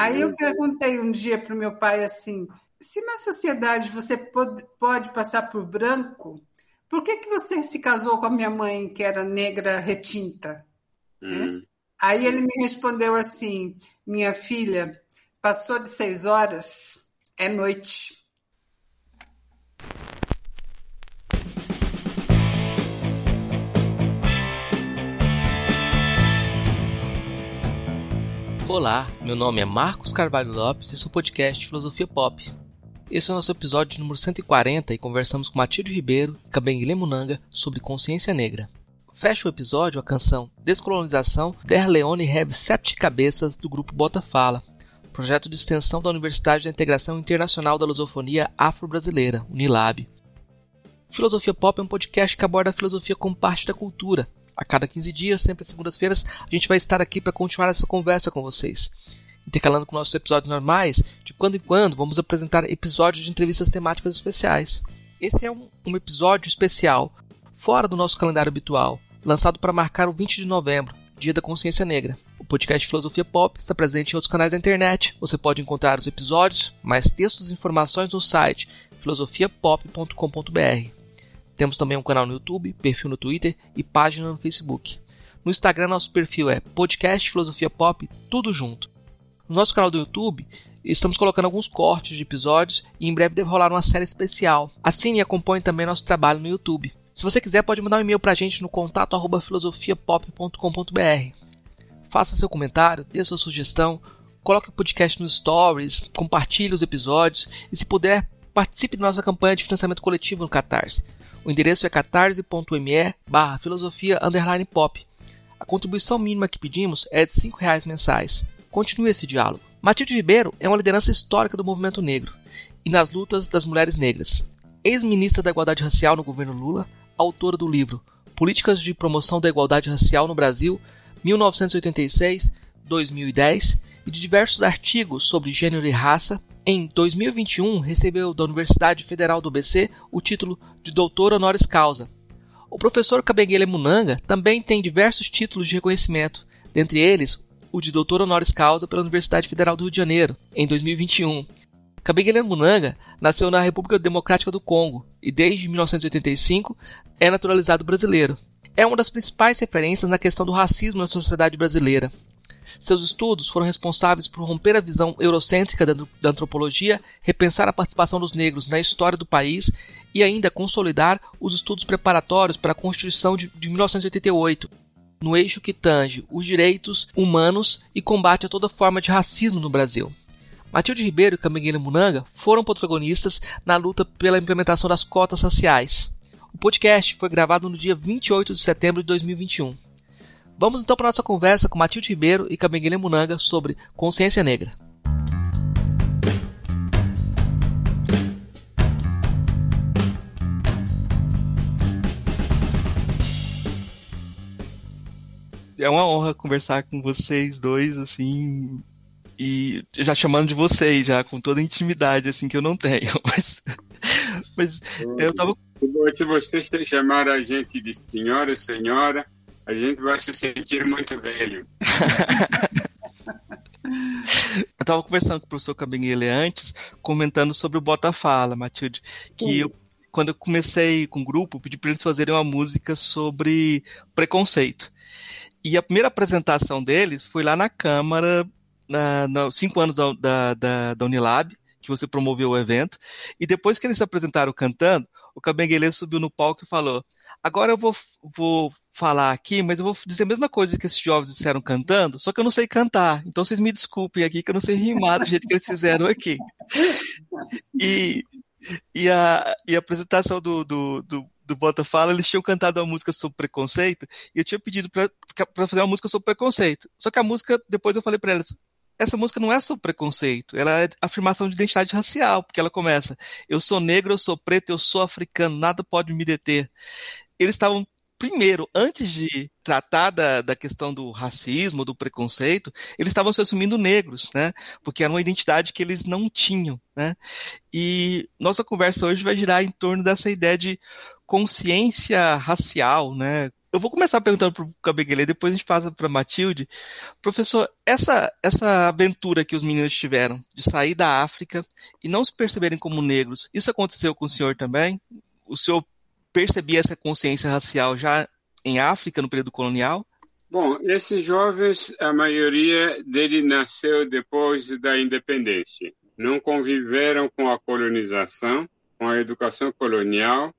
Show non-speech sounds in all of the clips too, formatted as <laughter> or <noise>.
Aí eu perguntei um dia para o meu pai assim: se na sociedade você pode, pode passar por branco, por que, que você se casou com a minha mãe, que era negra retinta? Hum. Aí ele me respondeu assim: minha filha, passou de seis horas, é noite. Olá, meu nome é Marcos Carvalho Lopes e esse é podcast Filosofia Pop. Esse é o nosso episódio número 140 e conversamos com Matilde Ribeiro e Kabengele Munanga sobre consciência negra. Fecha o episódio a canção Descolonização Der Leone Have Sete Cabeças do grupo Bota Fala, projeto de extensão da Universidade da Integração Internacional da Lusofonia Afro-Brasileira, Unilab. Filosofia Pop é um podcast que aborda a filosofia como parte da cultura, a cada 15 dias, sempre às segundas-feiras, a gente vai estar aqui para continuar essa conversa com vocês. Intercalando com nossos episódios normais, de quando em quando vamos apresentar episódios de entrevistas temáticas especiais. Esse é um, um episódio especial, fora do nosso calendário habitual, lançado para marcar o 20 de novembro, Dia da Consciência Negra. O podcast Filosofia Pop está presente em outros canais da internet. Você pode encontrar os episódios, mais textos e informações no site filosofiapop.com.br. Temos também um canal no YouTube, perfil no Twitter e página no Facebook. No Instagram, nosso perfil é Podcast Filosofia Pop, tudo junto. No nosso canal do YouTube, estamos colocando alguns cortes de episódios e em breve deve rolar uma série especial. Assine e acompanhe também nosso trabalho no YouTube. Se você quiser, pode mandar um e-mail para a gente no contato filosofiapop.com.br. Faça seu comentário, dê sua sugestão, coloque o podcast nos stories, compartilhe os episódios e, se puder, participe da nossa campanha de financiamento coletivo no Catarse. O endereço é catarse.me barra filosofia underline pop. A contribuição mínima que pedimos é de R$ reais mensais. Continue esse diálogo. Matilde Ribeiro é uma liderança histórica do movimento negro e nas lutas das mulheres negras. Ex-ministra da Igualdade Racial no governo Lula, autora do livro Políticas de Promoção da Igualdade Racial no Brasil, 1986-2010, e de diversos artigos sobre gênero e raça, em 2021, recebeu da Universidade Federal do BC o título de doutor honoris causa. O professor Kabengele Munanga também tem diversos títulos de reconhecimento, dentre eles o de doutor honoris causa pela Universidade Federal do Rio de Janeiro, em 2021. Kabengele Munanga nasceu na República Democrática do Congo e desde 1985 é naturalizado brasileiro. É uma das principais referências na questão do racismo na sociedade brasileira. Seus estudos foram responsáveis por romper a visão eurocêntrica da, antropologia, repensar a participação dos negros na história do país e ainda consolidar os estudos preparatórios para a Constituição de, de 1988, no eixo que tange os direitos humanos e combate a toda forma de racismo no Brasil. Matilde Ribeiro e Camigueira Munanga foram protagonistas na luta pela implementação das cotas raciais. O podcast foi gravado no dia 28 de setembro de 2021. Vamos então para nossa conversa com Matilde Ribeiro e Cabenguele Munanga sobre consciência negra. É uma honra conversar com vocês dois, assim, e já chamando de vocês, já com toda a intimidade, assim, que eu não tenho, <laughs> mas, mas eu tava... Se vocês chamaram a gente de senhora, senhora, a gente vai se sentir muito velho. <laughs> eu estava conversando com o professor Cabinguele antes, comentando sobre o Bota Fala, Matilde, que eu, quando eu comecei com o grupo, pedi para eles fazerem uma música sobre preconceito. E a primeira apresentação deles foi lá na Câmara, na, na cinco anos da, da, da Unilab, que você promoveu o evento. E depois que eles se apresentaram cantando, o Cabenguele subiu no palco e falou: Agora eu vou, vou falar aqui, mas eu vou dizer a mesma coisa que esses jovens disseram cantando, só que eu não sei cantar. Então vocês me desculpem aqui que eu não sei rimar do jeito que eles fizeram aqui. E, e, a, e a apresentação do, do, do, do Bota Fala, eles tinham cantado uma música sobre preconceito, e eu tinha pedido para fazer uma música sobre preconceito. Só que a música, depois eu falei para eles, essa música não é sobre preconceito, ela é afirmação de identidade racial, porque ela começa: eu sou negro, eu sou preto, eu sou africano, nada pode me deter. Eles estavam primeiro, antes de tratar da, da questão do racismo, do preconceito, eles estavam se assumindo negros, né? Porque era uma identidade que eles não tinham, né? E nossa conversa hoje vai girar em torno dessa ideia de consciência racial, né? Eu vou começar perguntando para o Cabeguele, depois a gente passa para Matilde. Professor, essa, essa aventura que os meninos tiveram de sair da África e não se perceberem como negros, isso aconteceu com o senhor também? O senhor percebia essa consciência racial já em África, no período colonial? Bom, esses jovens, a maioria dele nasceu depois da independência. Não conviveram com a colonização, com a educação colonial,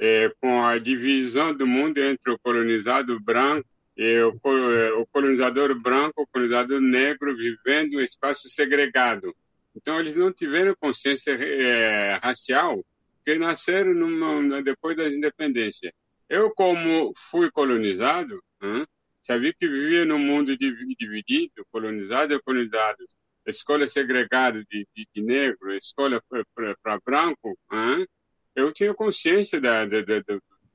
é, com a divisão do mundo entre o colonizado branco e o, é, o colonizador branco, o colonizador negro, vivendo um espaço segregado. Então, eles não tiveram consciência é, racial, porque nasceram numa, depois da independência. Eu, como fui colonizado, hein, sabia que vivia num mundo dividido, colonizado e colonizado, escola segregada de, de, de negro, escola para branco, hein, eu tinha consciência da, da, da,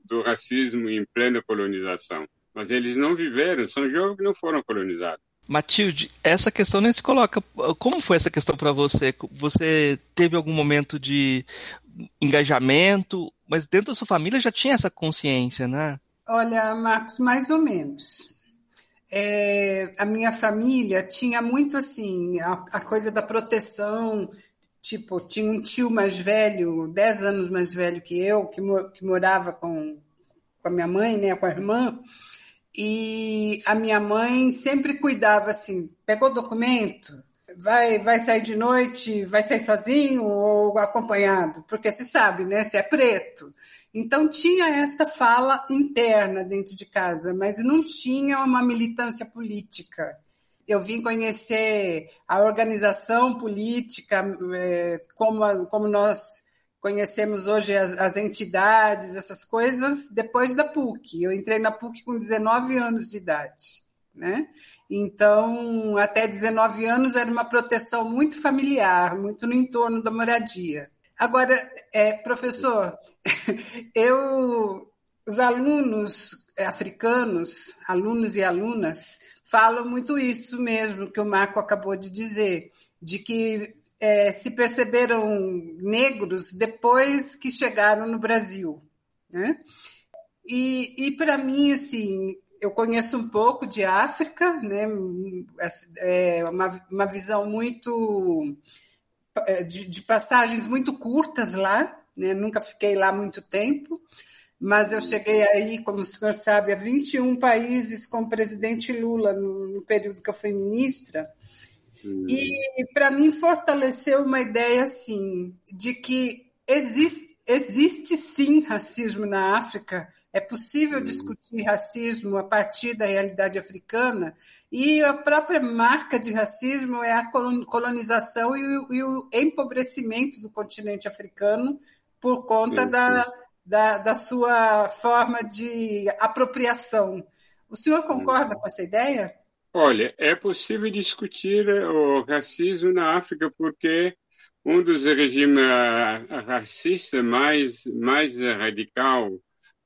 do racismo em plena colonização, mas eles não viveram, são jovens que não foram colonizados. Matilde, essa questão nem se coloca. Como foi essa questão para você? Você teve algum momento de engajamento, mas dentro da sua família já tinha essa consciência, né? Olha, Marcos, mais ou menos. É, a minha família tinha muito assim a, a coisa da proteção Tipo, tinha um tio mais velho, 10 anos mais velho que eu, que, que morava com, com a minha mãe, né, com a irmã, e a minha mãe sempre cuidava assim, pegou documento, vai, vai sair de noite, vai sair sozinho ou acompanhado, porque se sabe, né, se é preto. Então tinha esta fala interna dentro de casa, mas não tinha uma militância política eu vim conhecer a organização política, é, como, como nós conhecemos hoje as, as, entidades, essas coisas, depois da PUC. Eu entrei na PUC com 19 anos de idade, né? Então, até 19 anos era uma proteção muito familiar, muito no entorno da moradia. Agora, é, professor, <laughs> eu, os alunos africanos, alunos e alunas, falam muito isso mesmo que o Marco acabou de dizer, de que é, se perceberam negros depois que chegaram no Brasil. Né? E, e para mim, assim, eu conheço um pouco de África, né? é uma, uma visão muito é, de, de passagens muito curtas lá, né? nunca fiquei lá muito tempo, mas eu cheguei aí, como o senhor sabe, a 21 países com o presidente Lula no, período que eu fui ministra. Hum. E para mim fortaleceu uma ideia assim de que existe, existe sim racismo na África, é possível hum. discutir racismo a partir da realidade africana, e a própria marca de racismo é a colonização e o, e o empobrecimento do continente africano por conta sim. da da, da sua forma de apropriação. O senhor concorda com essa ideia? Olha, é possível discutir o racismo na África porque um dos regimes racistas mais, mais radical,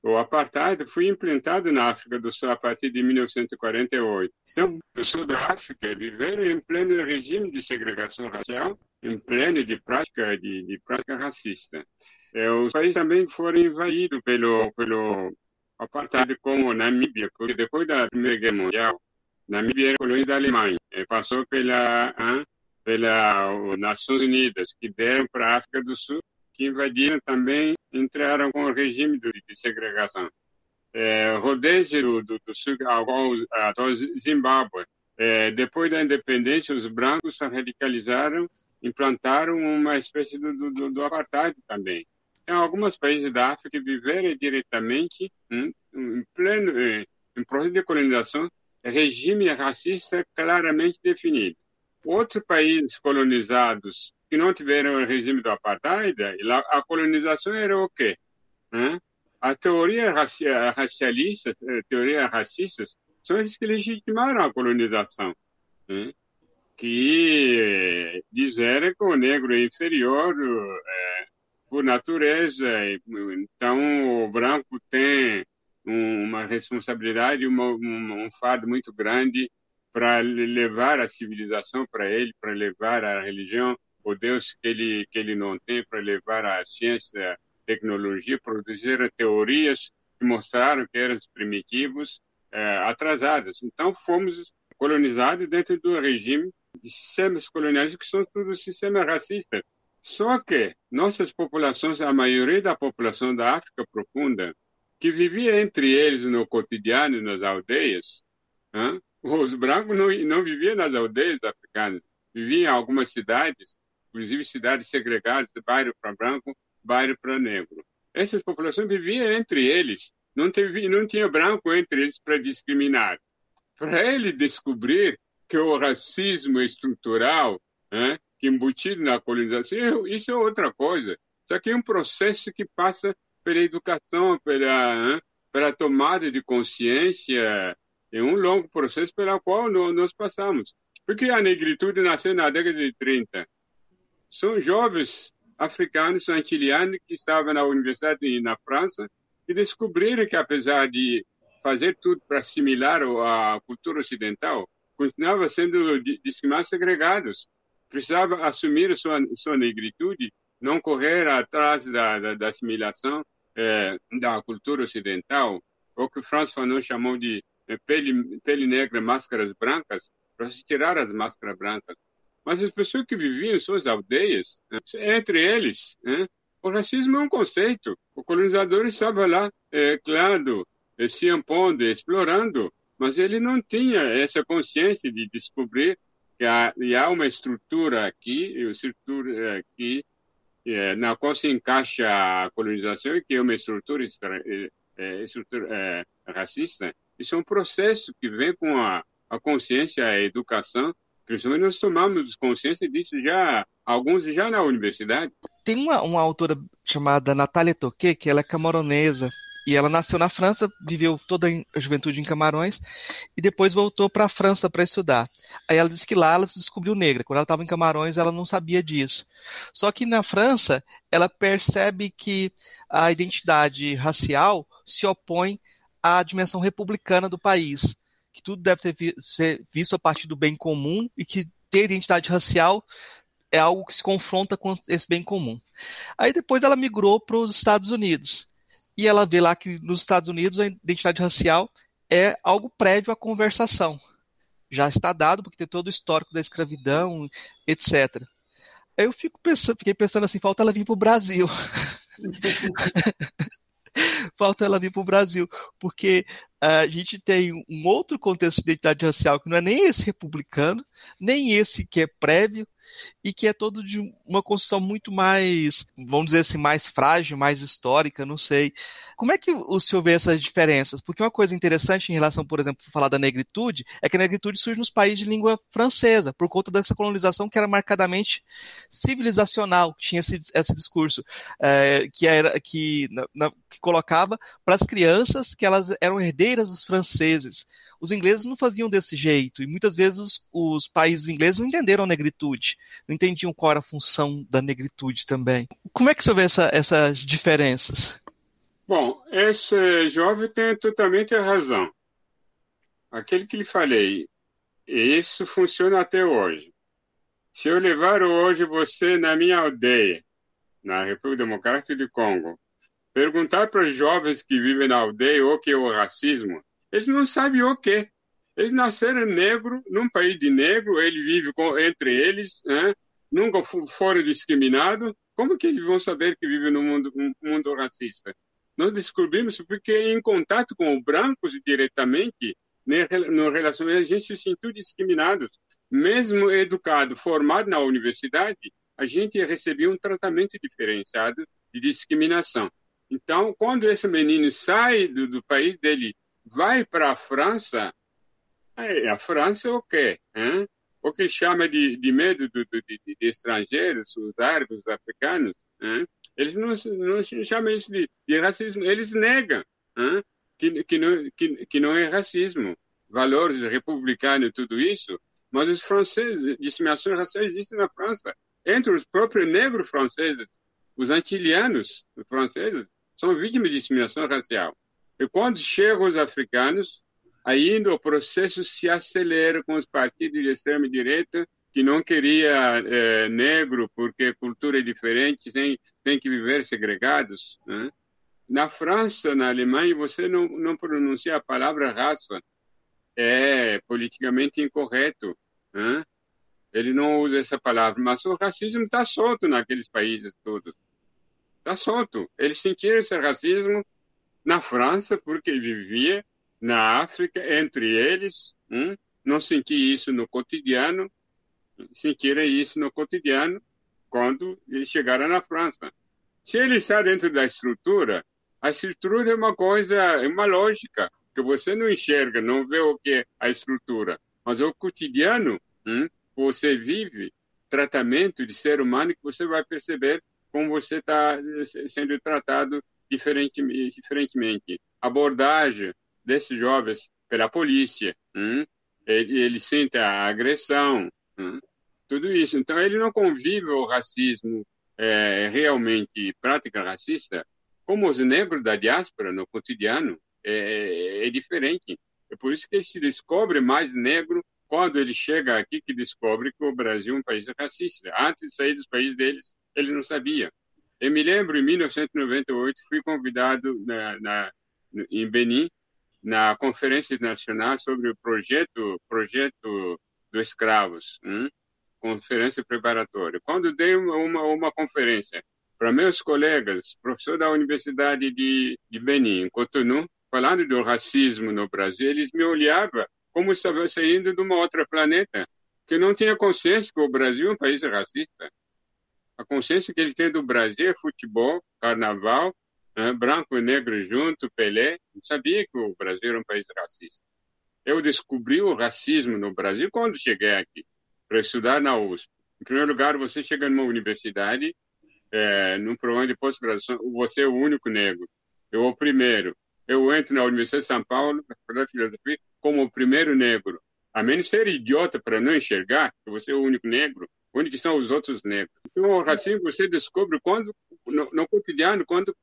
o apartheid, foi implantado na África do Sul a partir de 1948. Então, o sul da África viveram em pleno regime de segregação racial, em pleno de prática, de, de prática racista. É, os países também foram invadidos pelo, pelo apartheid, como Namíbia, porque depois da Primeira Guerra Mundial, Namíbia era colônia da Alemanha, e passou pela, hein, pela Nações Unidas, que deram para a África do Sul, que invadiram também, entraram com o regime de, de segregação. É, do, do, do Sul até Zimbábue. É, depois da independência, os brancos se radicalizaram, implantaram uma espécie do, do, do apartheid também em alguns países da África viveram diretamente em, em pleno em processo de colonização regime racista claramente definido. Outros países colonizados que não tiveram o regime do apartheid, a colonização era o quê? A teoria racialista, eh, teorias racistas, são eles que legitimaram a colonização, que disseram que o negro é inferior, por natureza. Então, o branco tem uma responsabilidade, uma, um, um fardo muito grande para levar a civilização para ele, para levar a religião, o Deus que ele que ele não tem, para levar a ciência, tecnologia, produzir teorias que mostraram que eram primitivos, é, atrasados. Então, fomos colonizados dentro do regime de sistemas coloniais que são todos sistemas racistas. Só que nossas populações, a maioria da população da África profunda, que vivia entre eles no cotidiano, nas aldeias, hein? os brancos não, não viviam nas aldeias africanas, viviam em algumas cidades, inclusive cidades segregadas, bairro para branco, bairro para negro. Essas populações viviam entre eles, não, teve, não tinha branco entre eles para discriminar. Para ele descobrir que o racismo estrutural, né, que embutido na colonização, isso é outra coisa. Isso aqui é um processo que passa pela educação, pela, pela tomada de consciência, é um longo processo pelo qual nós passamos. Porque a negritude nasceu na década de 30. São jovens africanos, antilianos, que estavam na universidade na França, e descobriram que, apesar de fazer tudo para assimilar a cultura ocidental, continuava sendo discriminados segregados. Precisava assumir sua, sua negritude, não correr atrás da, da, da assimilação é, da cultura ocidental, o que François Fanon chamou de é, pele, pele negra, máscaras brancas, para se tirar as máscaras brancas. Mas as pessoas que viviam em suas aldeias, né, entre eles, né, o racismo é um conceito. O colonizador estava lá, é, claro, é, se impondo, explorando, mas ele não tinha essa consciência de descobrir que há, há uma estrutura aqui, estrutura aqui é, na qual se encaixa a colonização, que é uma estrutura, é, é, estrutura é, racista. Isso é um processo que vem com a, a consciência, a educação, Principalmente nós tomamos consciência disso já, alguns já na universidade. Tem uma, uma autora chamada Natália Toquet, que ela é camaronesa, e ela nasceu na França, viveu toda a juventude em Camarões e depois voltou para a França para estudar. Aí ela disse que lá ela se descobriu negra. Quando ela estava em Camarões, ela não sabia disso. Só que na França, ela percebe que a identidade racial se opõe à dimensão republicana do país que tudo deve ter, ser visto a partir do bem comum e que ter identidade racial é algo que se confronta com esse bem comum. Aí depois ela migrou para os Estados Unidos. E ela vê lá que nos Estados Unidos a identidade racial é algo prévio à conversação. Já está dado, porque tem todo o histórico da escravidão, etc. Aí eu fico pensando, fiquei pensando assim, falta ela vir para o Brasil. <laughs> falta ela vir para o Brasil, porque a gente tem um outro contexto de identidade racial que não é nem esse republicano, nem esse que é prévio, e que é todo de uma construção muito mais, vamos dizer assim, mais frágil, mais histórica, não sei. Como é que o senhor vê essas diferenças? Porque uma coisa interessante em relação, por exemplo, falar da negritude, é que a negritude surge nos países de língua francesa, por conta dessa colonização que era marcadamente civilizacional, tinha esse, esse discurso é, que era que, na, que colocava para as crianças que elas eram herdeiras dos franceses. Os ingleses não faziam desse jeito, e muitas vezes os, países ingleses não entenderam a negritude não entendiam qual era a função da negritude também. Como é que você vê essa, essas diferenças? Bom, esse jovem tem totalmente a razão. Aquele que lhe falei, isso funciona até hoje. Se eu levar hoje você na minha aldeia, na República Democrática do Congo, perguntar para os jovens que vivem na aldeia o que é o racismo, eles não sabem o que. Eles nasceram negro, num país de negro, ele vive com, entre eles, né? nunca foram discriminados. Como que eles vão saber que vivem num mundo, mundo racista? Nós descobrimos porque em contato com os brancos diretamente, né, no relação a gente se sentiu discriminados. Mesmo educado, formado na universidade, a gente recebia um tratamento diferenciado de discriminação. Então, quando esse menino sai do, do país dele, vai para a França, a França é o quê? Hein? O que chama de, de medo de, de, de, estrangeiros, os árabes, os africanos, hein? eles não, não chamam isso de, de racismo, eles negam hein? Que, que, não, que, que não é racismo. Valores republicanos e tudo isso, mas os franceses, discriminação racial existe na França. Entre os próprios negros franceses, os antilianos franceses, são vítimas de discriminação racial. E quando chegam os africanos, ainda o processo se acelera com os partidos de extrema direita que não queria é, negro porque cultura é diferente, tem, tem que viver segregados. Né? Na França, na Alemanha, você não, não pronuncia a palavra raça. É politicamente incorreto. Hein? Ele não usa essa palavra, mas o racismo está solto naqueles países todos. Está solto. Eles sentiram esse racismo na França, porque vivia na África, entre eles. Hein? Não senti isso no cotidiano, sentiram isso no cotidiano quando eles chegaram na França. Se ele está dentro da estrutura, a estrutura é uma coisa, é uma lógica, que você não enxerga, não vê o que é a estrutura. Mas o cotidiano, hum, você vive, tratamento de ser humano, que você vai perceber como você está sendo tratado diferente, diferentemente. Abordagem desses jovens pela polícia, hum, ele, ele sente a agressão, hum, tudo isso. Então, ele não convive o racismo é, realmente prática racista como os negros da diáspora no cotidiano é, é, diferente. É por isso que ele se descobre mais negro quando ele chega aqui que descobre que o Brasil é um país racista. Antes de sair dos países deles, ele não sabia. Eu me lembro, em 1998, fui convidado na, na, em Benin, na Conferência Nacional sobre o projeto, projeto dos escravos, hein? Hum? conferência preparatória. Quando dei uma, uma, uma conferência para meus colegas, professor da Universidade de, de Benin, Cotonou, falando do racismo no Brasil, eles me olhavam como se estava saindo de uma outra planeta, que não tinha consciência que o Brasil é um país racista. A consciência que ele tem do Brasil é futebol, carnaval, né, branco e negro junto, Pelé. Não sabia que o Brasil era um país racista. Eu descobri o racismo no Brasil quando cheguei aqui, para estudar na USP. Em primeiro lugar, você chega numa universidade é, num programa de pós-graduação, você é o único negro. Eu o primeiro. Eu entro na Universidade de São Paulo, na Faculdade de Filosofia, como o primeiro negro. A menos ser idiota para não enxergar que você é o único negro, onde estão os outros negros. Então, racismo você descobre quando, no, no cotidiano, quando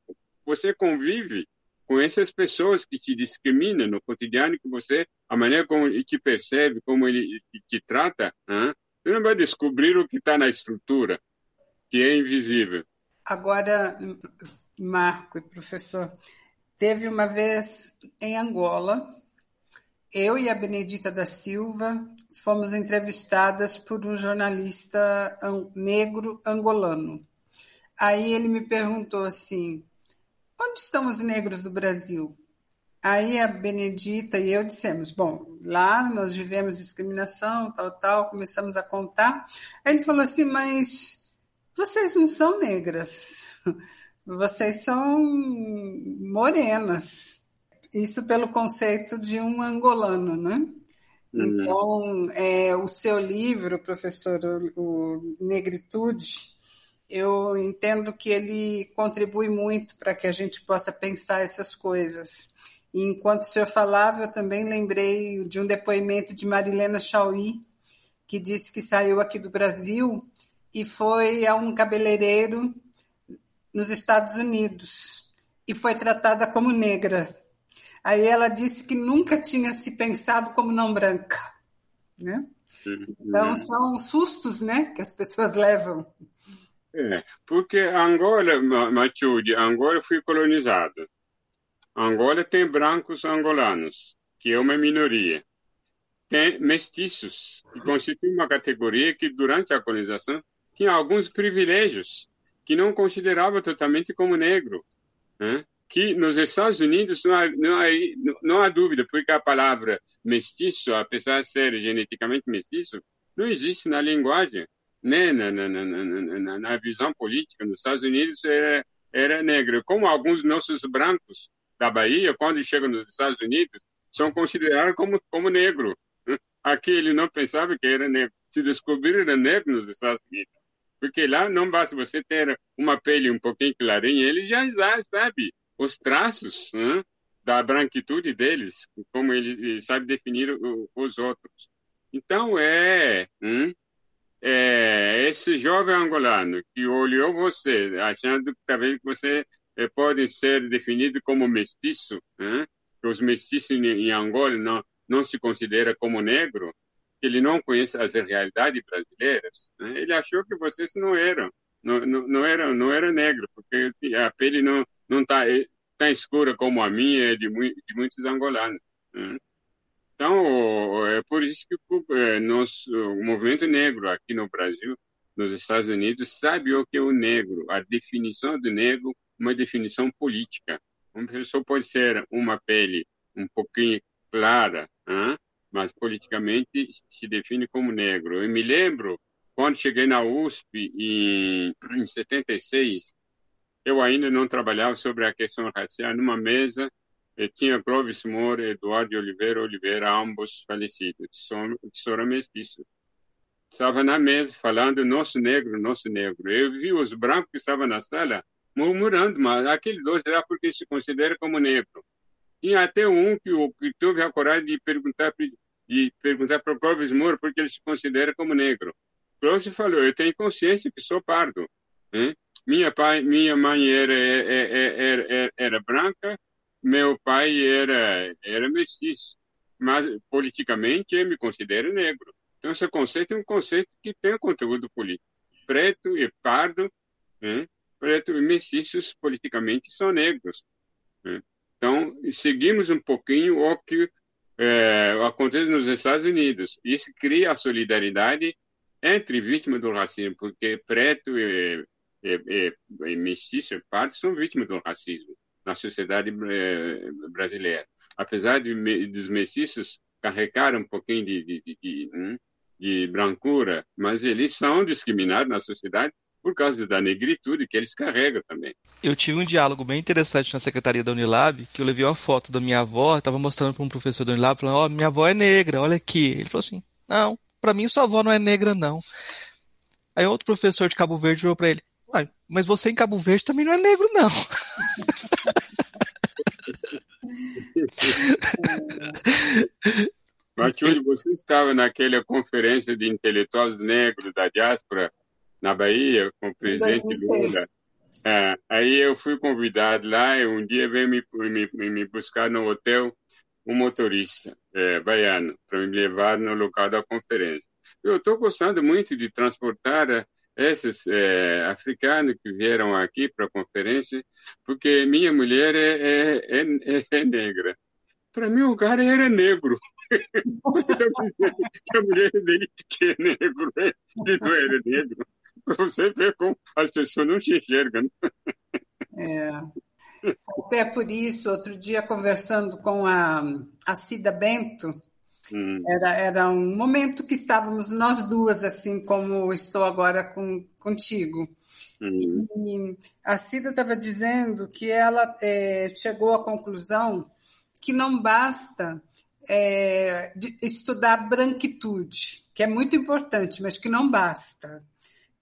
você convive com essas pessoas que te discriminam no cotidiano, que você, a maneira como ele te percebe, como ele te trata, hein? você não vai descobrir o que está na estrutura que é invisível. Agora, Marco e professor, teve uma vez em Angola, eu e a Benedita da Silva fomos entrevistadas por um jornalista negro angolano. Aí ele me perguntou assim: onde estão os negros do Brasil? Aí a Benedita e eu dissemos: bom, lá nós vivemos discriminação, tal, tal, começamos a contar. Aí ele falou assim: mas vocês não são negras, <laughs> vocês são morenas. Isso pelo conceito de um angolano, né? Uhum. Então, é, o seu livro, professor, o, o Negritude, eu entendo que ele contribui muito para que a gente possa pensar essas coisas. E enquanto o senhor falava, eu também lembrei de um depoimento de Marilena Chauí, que disse que saiu aqui do Brasil e foi a um cabeleireiro nos Estados Unidos e foi tratada como negra. Aí ela disse que nunca tinha se pensado como não branca, né? Então são sustos, né, que as pessoas levam. É, porque Angola, Matilde, Angola foi colonizada. Angola tem brancos angolanos, que é uma minoria. Tem mestiços, que constitui uma categoria que durante a colonização tinha alguns privilégios que não considerava totalmente como negro, né? Que nos Estados Unidos não há, não, há, não há dúvida, porque a palavra mestiço, apesar de ser geneticamente mestiço, não existe na linguagem, nem na, na, na, na visão política. Nos Estados Unidos era, era negro, como alguns nossos brancos da Bahia, quando chegam nos Estados Unidos, são considerados como, como negro. Aqui ele não pensava que era negro. Se descobriram negro nos Estados Unidos. Porque lá não basta você ter uma pele um pouquinho clarinha, ele já sabe os traços né, da branquitude deles, como ele sabe definir os outros. Então, é, hum, é esse jovem angolano que olhou você, achando que talvez você é, pode ser definido como mestiço, hein, que os mestiços em, Angola não, não se considera como negro, ele não conhece as realidades brasileiras, né? ele achou que vocês não eram, não, não, não eram, não era negro, porque a pele não não tá, tão escura como a minha é de, de muitos angolanos. Né? Então, é por isso que é, nosso, o movimento negro aqui no Brasil, nos Estados Unidos, sabe o que é o negro, a definição do negro, uma definição política. Uma pessoa pode ser uma pele um pouquinho clara, hein? mas politicamente se define como negro. Eu me lembro, quando cheguei na USP em, em 76, eu ainda não trabalhava sobre a questão racial numa mesa e tinha Clóvis Moura e Eduardo Oliveira Oliveira, ambos falecidos, de Sora Mestiço. Estava na mesa falando nosso negro, nosso negro. Eu vi os brancos que estavam na sala murmurando, mas aquele dois era porque se considera como negro. Tinha até um que, que teve a coragem de perguntar de perguntar para o Clóvis Moura porque ele se considera como negro. Clóvis falou: eu tenho consciência que sou pardo. Hein? Minha pai, minha mãe era era, era, era branca, meu pai era era mestiço, mas politicamente eu me considero negro. Então esse conceito é um conceito que tem conteúdo político. Preto e pardo, hein? preto e mestiços politicamente são negros. Hein? Então, seguimos um pouquinho o que é, acontece nos Estados Unidos. Isso cria a solidariedade entre vítimas do racismo, porque preto e, e, e, e mestiço e pardo são vítimas do racismo na sociedade é, brasileira. Apesar de, dos mestiços carregarem um pouquinho de, de, de, de, hum, de brancura, mas eles são discriminados na sociedade por causa da negritude que eles carregam também. Eu tive um diálogo bem interessante na secretaria da Unilab, que eu levei uma foto da minha avó, estava mostrando para um professor da Unilab, falando, ó, oh, minha avó é negra, olha aqui. Ele falou assim, não, para mim sua avó não é negra, não. Aí outro professor de Cabo Verde falou para ele, mas você em Cabo Verde também não é negro, não. <laughs> Matilde, você estava naquela conferência de intelectuais negros da diáspora na Bahia com o presidente Lula. É, aí eu fui convidado lá e um dia veio me, me, me buscar no hotel um motorista é, baiano para me levar no local da conferência. Eu estou gostando muito de transportar é, esses é, africanos que vieram aqui para a conferência, porque minha mulher é, é, é, é negra. Para mim, o cara era negro. <laughs> a mulher dele que é negro, ele não era negro para você ver como as pessoas não te enxergam. É. Até por isso, outro dia conversando com a, a Cida Bento, hum. era, era um momento que estávamos nós duas, assim como estou agora com, contigo. Hum. E a Cida estava dizendo que ela é, chegou à conclusão que não basta é, estudar branquitude, que é muito importante, mas que não basta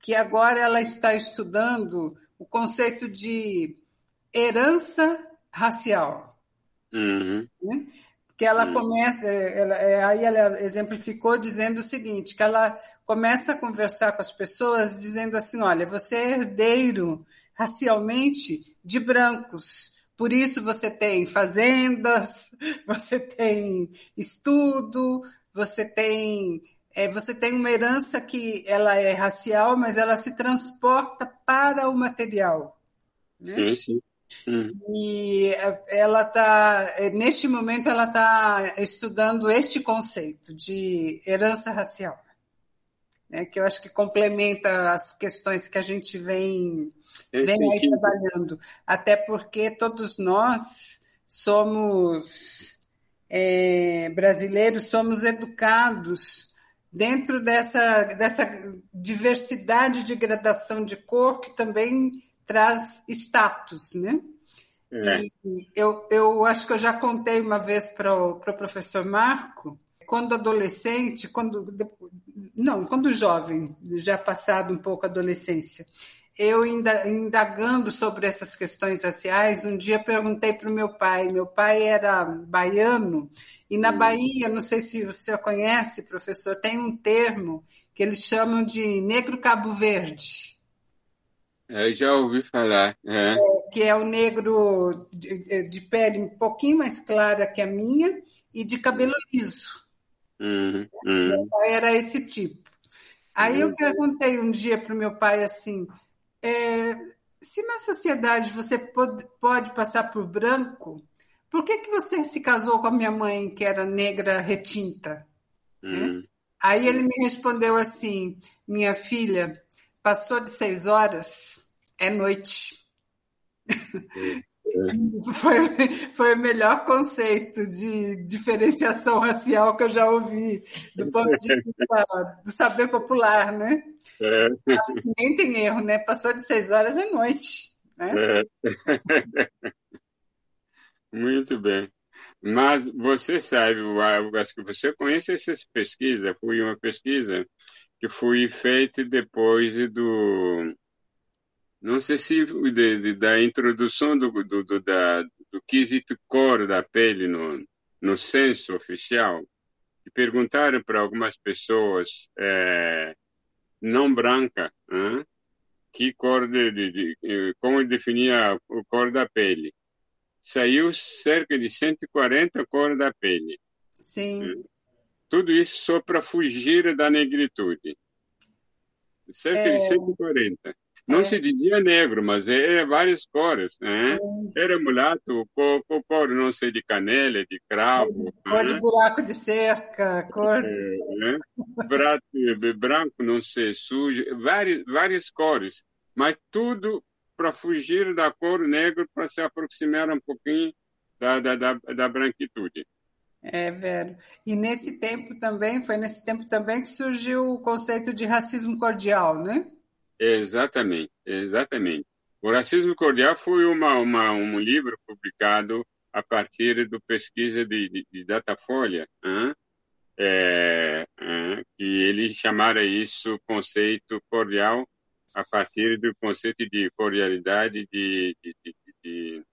que agora ela está estudando o conceito de herança racial. Uhum. Né? Que ela uhum. começa, ela, é, aí ela exemplificou dizendo o seguinte, que ela começa a conversar com as pessoas dizendo assim, olha, você é herdeiro racialmente de brancos, por isso você tem fazendas, <laughs> você tem estudo, você tem é, você tem uma herança que ela é racial, mas ela se transporta para o material. Né? Sim, sim. Hum. E ela está, neste momento, ela está estudando este conceito de herança racial, né? que eu acho que complementa as questões que a gente vem, vem aí trabalhando. Até porque todos nós somos é, brasileiros, somos educados dentro dessa, dessa diversidade de gradação de cor que também traz status, né? É. eu, eu acho que eu já contei uma vez para o pro professor Marco, quando adolescente, quando não, quando jovem, já passado um pouco a adolescência, eu indagando sobre essas questões raciais, um dia perguntei para o meu pai. Meu pai era baiano e na hum. Bahia, não sei se você conhece, professor, tem um termo que eles chamam de negro Cabo Verde. Eu já ouvi falar. É. É, que é o negro de, de, pele um pouquinho mais clara que a minha e de cabelo liso. Uhum, uhum. Era esse tipo. Aí uhum. eu perguntei um dia para o meu pai assim: é, se na sociedade você pode, pode passar por branco, por que, que você se casou com a minha mãe, que era negra retinta? Hum. Aí ele me respondeu assim: minha filha, passou de seis horas, é noite. <laughs> Foi, foi o melhor conceito de diferenciação racial que eu já ouvi do ponto de vista do saber popular, né? É. Nem tem erro, né? Passou de seis horas é noite. Né? É. <laughs> Muito bem. Mas você sabe, acho que você conhece essas pesquisas. Foi uma pesquisa que foi feita depois do não sei se de, de, da introdução do, do, do, da, do quesito cor da pele no, no censo oficial, e perguntaram para algumas pessoas é, não branca hein, que cor de, de, de, como definia a cor da pele. Saiu cerca de 140 cores da pele. Sim. Tudo isso só para fugir da negritude. Cerca é... de 140. Não é. se dizia negro, mas é, é várias cores. Né? É. Era mulato, cor, cor, não sei, de canela, de cravo. Cor né? de buraco de cerca, cor de... É, né? Prato, branco, não sei, sujo, várias, várias cores. Mas tudo para fugir da cor negra, para se aproximar um pouquinho da, da, da, da branquitude. É, velho. E nesse tempo também, foi nesse tempo também que surgiu o conceito de racismo cordial, né? Exatamente, exatamente. O Racismo Cordial foi uma, uma, um livro publicado a partir do pesquisa de, de, de Datafolha? É, que ele chamara isso conceito cordial a partir do conceito de cordialidade de, de, de, de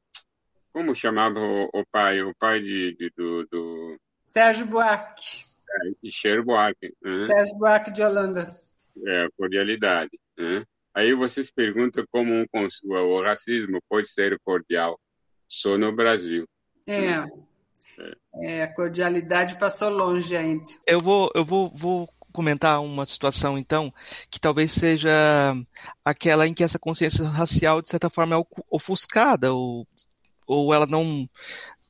como chamava o, o, pai, o pai de, do, do Sérgio Buarque. É, Sérgio Buarque. Hein? Sérgio Buarque de Holanda. É, cordialidade. Né? Aí você se pergunta como um, o racismo pode ser cordial só no Brasil. É. é. é. a cordialidade passou longe ainda. Eu vou, eu vou, vou comentar uma situação, então, que talvez seja aquela em que essa consciência racial, de certa forma, é ofuscada, ou, ou ela não,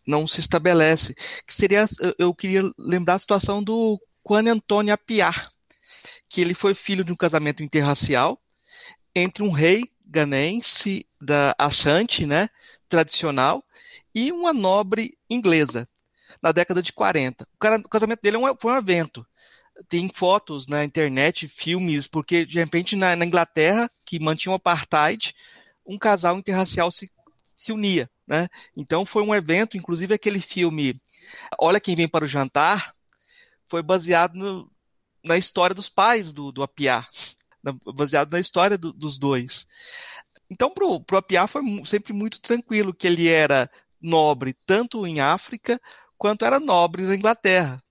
não se estabelece. Que seria, eu queria lembrar a situação do Juan Antônio Apiar, que ele foi filho de um casamento interracial entre um rei ganense da Ashanti, né, tradicional, e uma nobre inglesa, na década de 40. O casamento dele é foi um evento. Tem fotos na internet, filmes, porque de repente na, na Inglaterra, que mantinha o apartheid, um casal interracial se, se unia. Né? Então foi um evento, inclusive aquele filme Olha Quem Vem para o Jantar, foi baseado no, na história dos pais do, do Apiá, baseado na história do, dos dois. Então, pro, pro Apiá foi sempre muito tranquilo que ele era nobre tanto em África quanto era nobre na Inglaterra.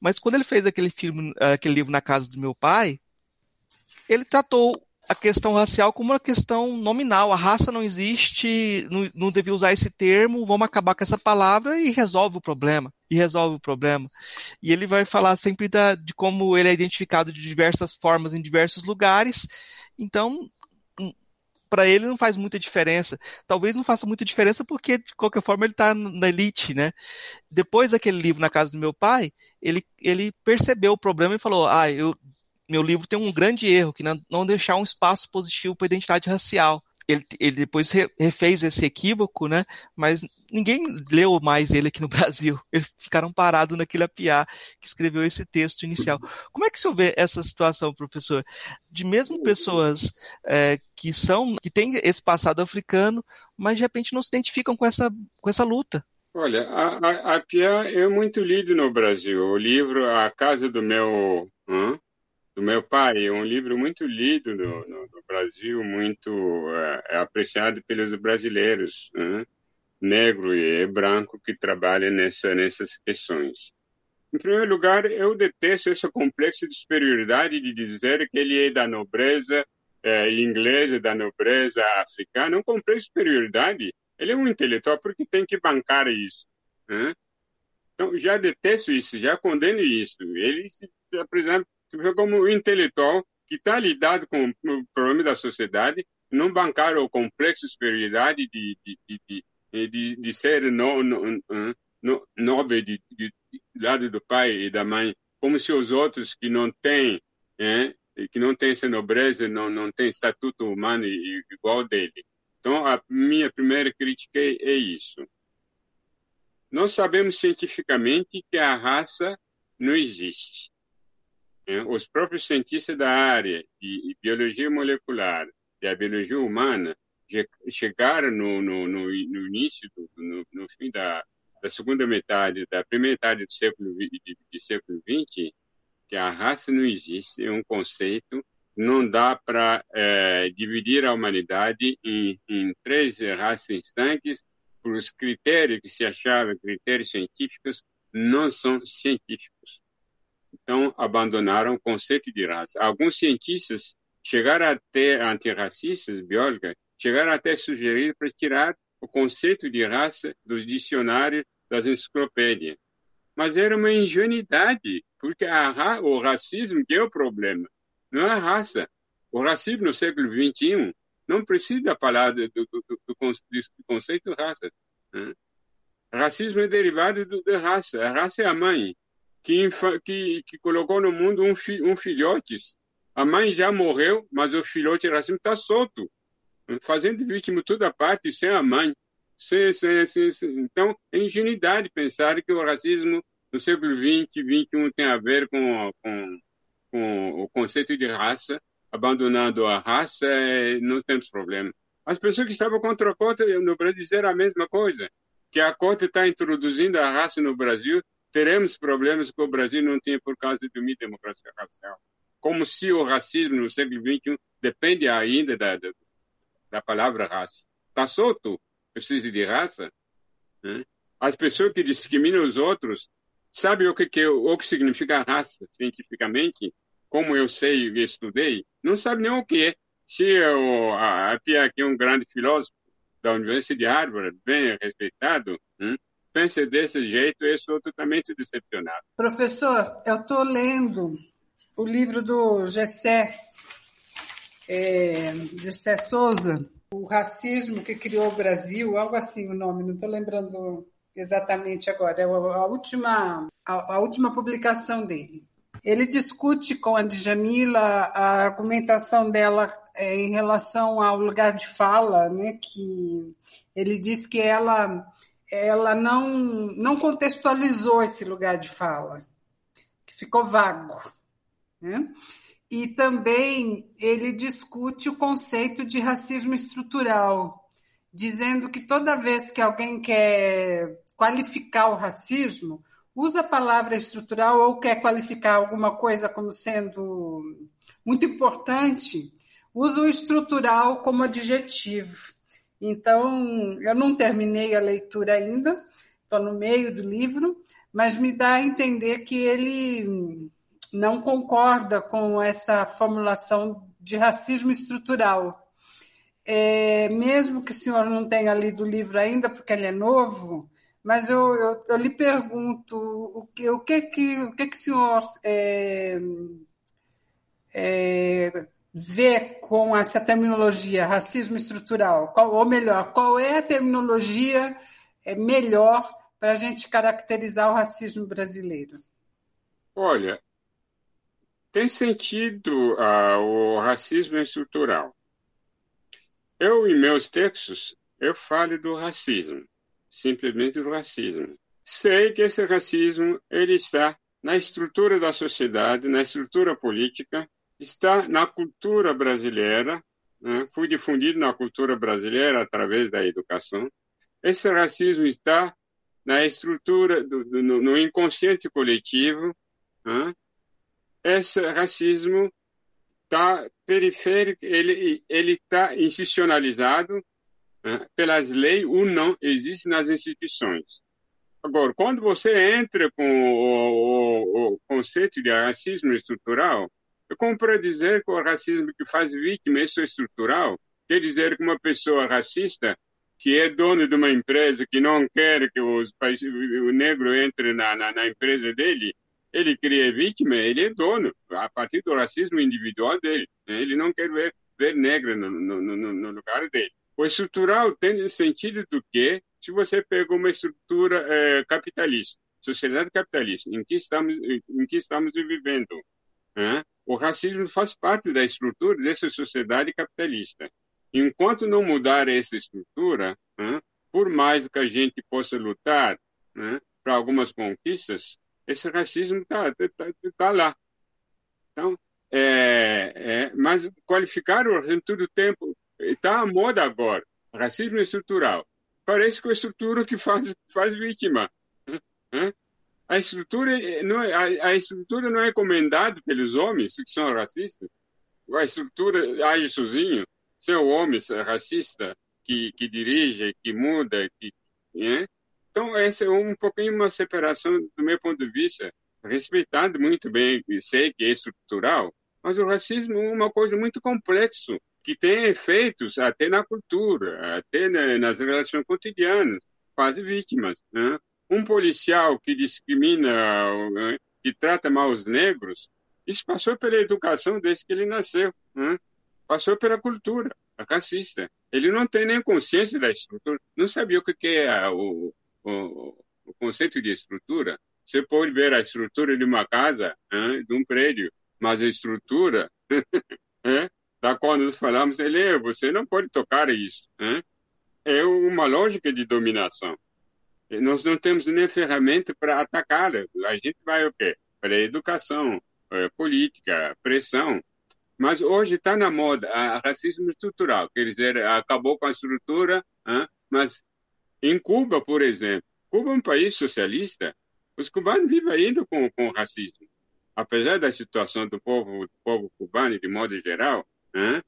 Mas quando ele fez aquele filme, aquele livro na casa do meu pai, ele tratou a questão racial como uma questão nominal. A raça não existe, não, não devia usar esse termo, vamos acabar com essa palavra e resolve o problema. E resolve o problema. E ele vai falar sempre da, de como ele é identificado de diversas formas em diversos lugares. Então, hum, para ele não faz muita diferença. Talvez não faça muita diferença porque, de qualquer forma, ele está na elite, né? Depois daquele livro na casa do meu pai, ele, ele percebeu o problema e falou: Ah, eu meu livro tem um grande erro, que não, deixar um espaço positivo para a identidade racial. Ele, ele, depois refez esse equívoco, né? Mas ninguém leu mais ele aqui no <laughs> Brasil. Eles ficaram parados naquele apiá que escreveu esse texto inicial. Como é que você vê essa situação, professor? De mesmo pessoas é, que são, que têm esse passado africano, mas de repente não se identificam com essa, com essa luta. Olha, a, a, a Pia é muito lido no Brasil. O livro A Casa do Meu hum? Do meu pai, é um livro muito lido no, no, no Brasil, muito é, é apreciado pelos brasileiros, né? negro e branco que trabalham nessa, nessas questões. Em primeiro lugar, eu detesto esse complexo de superioridade de dizer que ele é da nobreza é, inglesa, da nobreza africana. É um complexo de superioridade. Ele é um intelectual porque tem que bancar isso. Né? Então, já detesto isso, já condeno isso. Ele se apresenta como intelectual que está lidado com o problema da sociedade, não bancaram o complexo de superioridade de, de, de, de, de ser no, no, no, nobre de, de, lado do pai e da mãe, como se os outros que não têm, é, que não têm essa nobreza, não, não têm estatuto humano igual dele. Então, a minha primeira crítica é, é isso. Nós sabemos cientificamente que a raça não existe. É, os próprios cientistas da área de biologia molecular, da biologia humana, chegaram no, no, no, no início, do, no, no, fim da, da segunda metade, da primeira metade do século, século XX, que a raça não existe, é um conceito, não dá para é, dividir a humanidade em, em três raças estanques, os critérios que se achavam critérios científicos, não são científicos. Então, abandonaram o conceito de raça. Alguns cientistas chegaram até, antirracistas, biólogos, chegaram até sugerir para tirar o conceito de raça dos dicionários das enciclopédias. Mas era uma ingenuidade, porque a, o racismo que é o problema, não é a raça. O racismo no século XXI não precisa falar do, do, do, do conceito raça. Né? Racismo é derivado da raça. A raça é a mãe que, que, que colocou no mundo um, fi, um filhotes. A mãe já morreu, mas o filhote racismo está solto fazendo vítima toda parte sem a mãe. Sem, sem, sem, então, é ingenuidade pensar que o racismo do século XX, XXI tem a ver com, com, com o conceito de raça. Abandonando a raça, é, não temos problema. As pessoas que estavam contra a cota no Brasil disseram a mesma coisa, que a cota está introduzindo a raça no Brasil, teremos problemas que o Brasil não tinha por causa de uma democracia racial. Como se o racismo no século XXI depende ainda da, da palavra raça. Está solto, precisa de raça. Né? As pessoas que discriminam os outros sabem o que, que, o que significa raça cientificamente, como eu sei e estudei, não sabe nem o que é. Se eu, a, a Pia, que é um grande filósofo da Universidade de Harvard, bem respeitado, hein? Pensa desse jeito, eu sou totalmente decepcionado. Professor, eu estou lendo o livro do Gessé, é, Gessé Souza, o racismo que criou o Brasil, algo assim o nome, não estou lembrando exatamente agora, é a última, a, a, última publicação dele. Ele discute com a Djamila a argumentação dela é, em relação ao lugar de fala, né, que ele diz que ela, ela não, não contextualizou esse lugar de fala, que ficou vago. Né? E também ele discute o conceito de racismo estrutural, dizendo que toda vez que alguém quer qualificar o racismo, usa a palavra estrutural ou quer qualificar alguma coisa como sendo muito importante, usa o estrutural como adjetivo. Então, eu não terminei a leitura ainda, estou no meio do livro, mas me dá a entender que ele não concorda com essa formulação de racismo estrutural. É, mesmo que o senhor não tenha lido o livro ainda, porque ele é novo, mas eu, eu, eu lhe pergunto o que, o que, que, o que, que o senhor é, é, vê com essa terminologia, racismo estrutural? Qual, ou melhor, qual é a terminologia é, melhor para a gente caracterizar o racismo brasileiro? Olha, tem sentido uh, o racismo estrutural. Eu, em meus textos, eu falo do racismo, simplesmente do racismo. Sei que esse racismo ele está na estrutura da sociedade, na estrutura política, está na cultura brasileira, né? foi difundido na cultura brasileira através da educação. Esse racismo está na estrutura, do, do, no inconsciente coletivo, né? esse racismo está periférico, ele está institucionalizado né, pelas leis ou não existe nas instituições. Agora, quando você entra com o, o, o conceito de racismo estrutural, é como para dizer que o racismo que faz vítima isso é estrutural, quer dizer que uma pessoa racista que é dono de uma empresa que não quer que os, o negro entre na, na, na empresa dele, ele cria vítima, ele é dono, a partir do racismo individual dele. Né? Ele não quer ver ver negro no, no, no, no lugar dele. O estrutural tem sentido do que, se você pega uma estrutura é, capitalista, sociedade capitalista, em que estamos, em que estamos vivendo, né? O racismo faz parte da estrutura dessa sociedade capitalista. Enquanto não mudar essa estrutura, né? por mais que a gente possa lutar né? para algumas conquistas, esse racismo está tá, tá, tá lá. Então, é, é, mas qualificar o racismo todo o tempo está à moda agora. Racismo estrutural. Parece que a estrutura que faz, faz vítima. A estrutura, não é, a, a estrutura não é comandada pelos homens que são racistas. A estrutura age sozinho. Se é o homem racista que, que dirige, que muda, que, né? Então, essa é um pouquinho uma separação, do meu ponto de vista, respeitando muito bem, sei que é estrutural, mas o racismo é uma coisa muito complexa que tem efeitos até na cultura, até nas relações cotidianas, quase vítimas. Né? Um policial que discrimina, né, que trata mal os negros, isso passou pela educação desde que ele nasceu, né? passou pela cultura racista. Ele não tem nem consciência da estrutura, não sabia o que é o, o, o conceito de estrutura. Você pode ver a estrutura de uma casa, né? de um prédio, mas a estrutura <laughs> é, da qual nós falamos, ele é, você não pode tocar isso. Né? É uma lógica de dominação. Nós não temos nem ferramenta para atacar. A gente vai o quê? Para a educação, é, política, pressão. Mas hoje está na moda a racismo estrutural, quer dizer, acabou com a estrutura, hein? mas em Cuba, por exemplo, Cuba é um país socialista, os cubanos vivem ainda com, com racismo. Apesar da situação do povo, do povo cubano, de modo geral, né?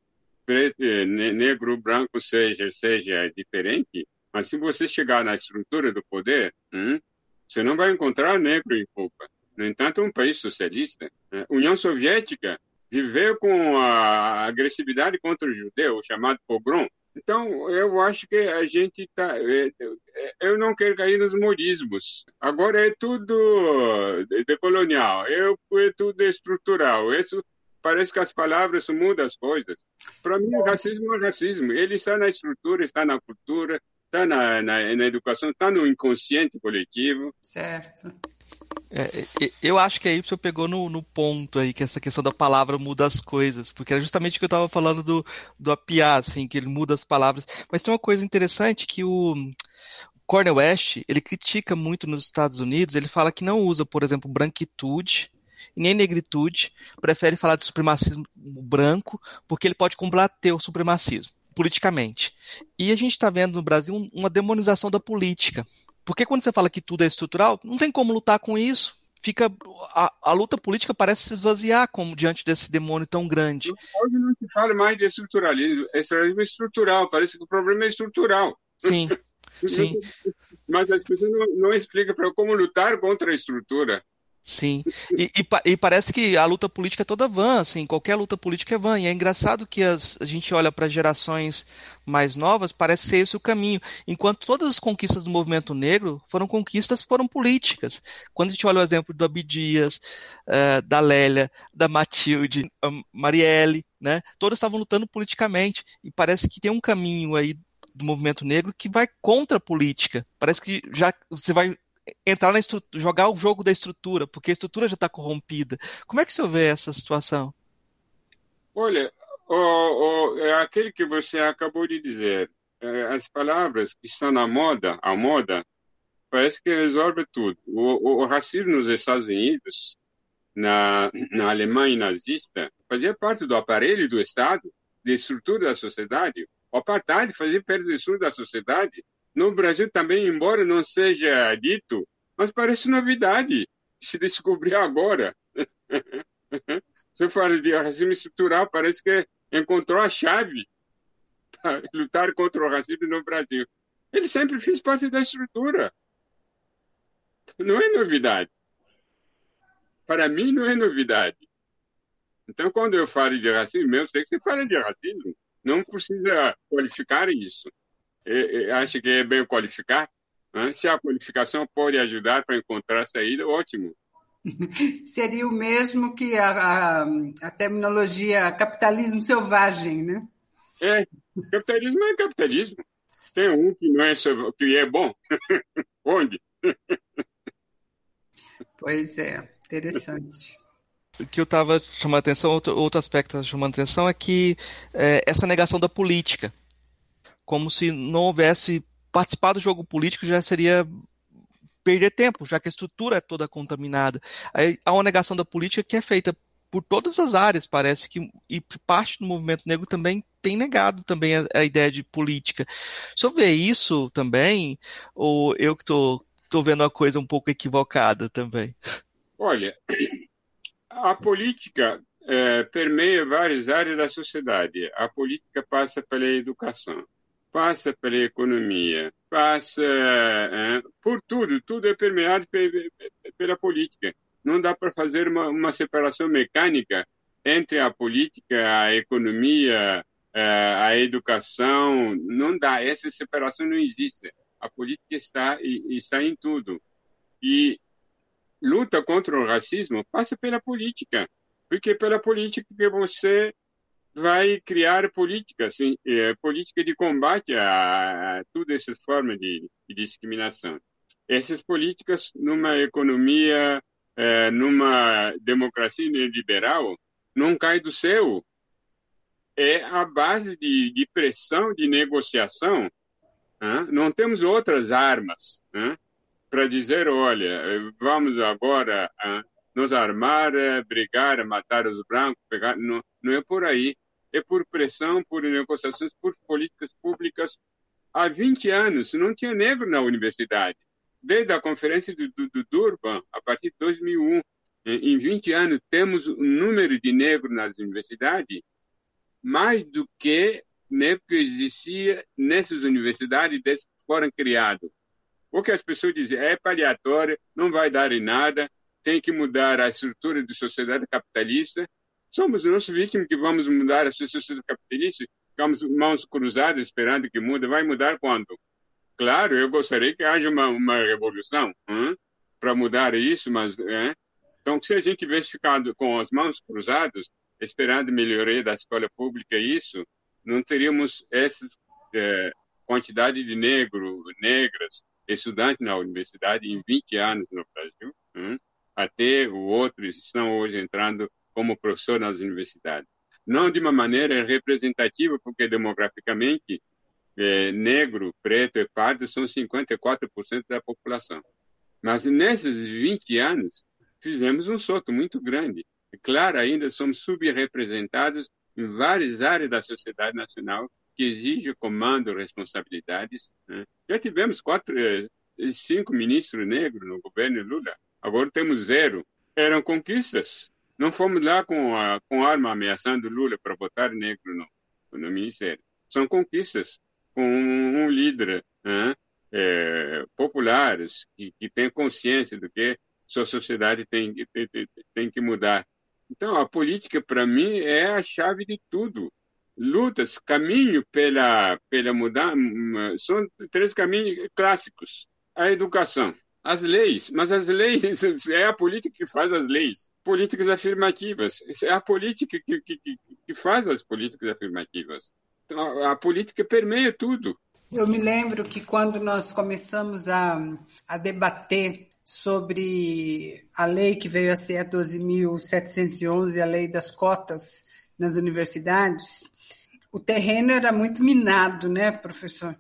preto, negro, branco seja, seja diferente, mas se você chegar na estrutura do poder, hein? você não vai encontrar negro em Cuba. No entanto, um país socialista. Né? União Soviética viveu com a agressividade contra o judeu, chamado pogrom. Então, eu acho que a gente está. É, é, eu não quero cair nos modismos. Agora é tudo decolonial, é tudo estrutural. Isso parece que as palavras mudam as coisas. Para mim, o racismo é racismo. Ele está na estrutura, está na cultura, está na, na, na educação, está no inconsciente coletivo. Certo. É, eu acho que aí você pegou no, no, ponto aí, que essa questão da palavra muda as coisas, porque era justamente o que eu estava falando do, do apiá, assim, que ele muda as palavras. Mas tem uma coisa interessante que o Cornel West, ele critica muito nos Estados Unidos, ele fala que não usa, por exemplo, branquitude, nem negritude, prefere falar de supremacismo branco, porque ele pode combater o supremacismo politicamente. E a gente está vendo no Brasil uma demonização da política. Porque quando você fala que tudo é estrutural, não tem como lutar com isso. Fica a, a luta política parece se esvaziar como diante desse demônio tão grande. Hoje não se fala mais de estruturalismo, é estrutural. Parece que o problema é estrutural. Sim. <laughs> Sim. Mas as pessoas não, não explicam para como lutar contra a estrutura. Sim, e, e, e, parece que a luta política é toda vã, assim, qualquer luta política é vã. E é engraçado que as, a gente olha para gerações mais novas, parece ser esse o caminho. Enquanto todas as conquistas do movimento negro foram conquistas, foram políticas. Quando a gente olha o exemplo do Abidias, uh, da Lélia, da Matilde, Marielle, né, todas estavam lutando politicamente. E parece que tem um caminho aí do movimento negro que vai contra a política. Parece que já você vai entrar na estrutura, jogar o jogo da estrutura, porque a estrutura já está corrompida. Como é que o senhor vê essa situação? Olha, o, é aquele que você acabou de dizer. É, as palavras que estão na moda, a moda, parece que resolve tudo. O, o, o racismo nos Estados Unidos, na, na Alemanha nazista, fazia parte do aparelho do Estado, da estrutura da sociedade. O apartheid fazia parte da estrutura da sociedade no Brasil também, embora não seja dito, mas parece novidade se descobrir agora. <laughs> Você fala de racismo estrutural, parece que encontrou a chave para lutar contra o racismo no Brasil. Ele sempre fez parte da estrutura. Não é novidade. Para mim, não é novidade. Então, quando eu falo de racismo, eu sei que você fala de racismo. Não precisa qualificar isso acha que é bem qualificado? Né? Se a qualificação pode ajudar para encontrar saída, ótimo. <laughs> Seria o mesmo que a, a, a, terminologia capitalismo selvagem, né? É, capitalismo é capitalismo. Tem um que não é que é bom. <laughs> Onde? <laughs> Pois é, interessante. O que eu estava chamando atenção, outro, outro aspecto chamando atenção é que é, essa negação da política, como se não houvesse participar do jogo político já seria perder tempo, já que a estrutura é toda contaminada. Aí há uma negação da política que é feita por todas as áreas, parece que e parte do movimento negro também tem negado também a, a ideia de política. Se eu ver isso também, ou eu que estou tô, tô vendo a coisa um pouco equivocada também? Olha, a política é, permeia várias áreas da sociedade. A política passa pela educação, passa pela economia, passa é, por tudo, tudo é permeado pela política. Não dá para fazer uma, uma, separação mecânica entre a política, a economia, é, a educação. Não dá, essa separação não existe. A política está, está em tudo. E luta contra o racismo passa pela política, porque é pela política que você vai criar políticas, é, política de combate a, a todas essas formas de, de, discriminação. Essas políticas, numa economia, é, numa democracia liberal, não cai do céu. É a base de, de pressão, de negociação. Não temos outras armas para dizer, olha, vamos agora nos armar, brigar, matar os brancos, pegar. Não, não é por aí é por pressão, por negociações, por políticas públicas. Há 20 anos não tinha negro na universidade. Desde a conferência do, do, do Durban, a partir de 2001, em 20 anos, temos um número de negros nas universidades mais do que negro que existia nessas universidades desde que foram criados. O que as pessoas dizem é paliatório, não vai dar em nada, tem que mudar a estrutura da sociedade capitalista Somos nós vítimas que vamos mudar a sociedade capitalista, ficamos mãos cruzadas esperando que mude. Vai mudar quando? Claro, eu gostaria que haja uma, uma revolução para mudar isso, mas hein? então se a gente tivesse ficado com as mãos cruzadas, esperando melhoria da escola pública, isso, não teríamos essa é, quantidade de negros, negras, estudantes na universidade em 20 anos no Brasil, hein? Até outros estão hoje entrando como professor nas universidades. Não de uma maneira representativa, porque demograficamente, é, negro, preto e pardo são 54% da população. Mas nesses 20 anos, fizemos um salto muito grande. É claro, ainda somos subrepresentados em várias áreas da sociedade nacional que exigem comando, responsabilidades. Né? Já tivemos quatro, eh, cinco ministros negros no governo Lula, agora temos zero. Eram conquistas. Não fomos lá com, a, com arma ameaçando Lula para votar negro no, no ministério. São conquistas com um, um líder né, é, populares que, que tem consciência do que sua sociedade tem, tem, tem que mudar. Então, a política, para mim, é a chave de tudo. Lutas, caminho pela, pela mudança, são três caminhos clássicos. A educação, as leis, mas as leis, <laughs> é a política que faz as leis políticas afirmativas. É a política que, que, que faz as políticas afirmativas. Então, a, a política permeia tudo. Eu me lembro que quando nós começamos a, a debater sobre a lei que veio a ser a 12.711, a lei das cotas nas universidades, o terreno era muito minado, né, professor?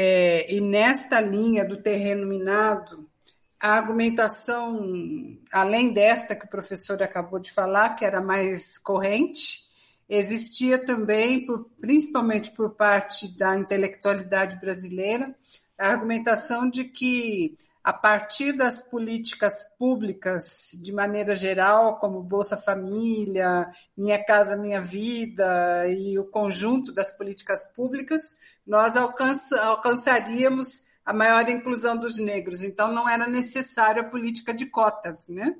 É, e nesta linha do terreno minado, a argumentação, além desta que o professor acabou de falar, que era mais corrente, existia também, por, principalmente por parte da intelectualidade brasileira, a argumentação de que, a partir das políticas públicas, de maneira geral, como Bolsa Família, Minha Casa Minha Vida e o conjunto das políticas públicas, nós alcança, alcançaríamos a maior inclusão dos negros. Então, não era necessária a política de cotas, né?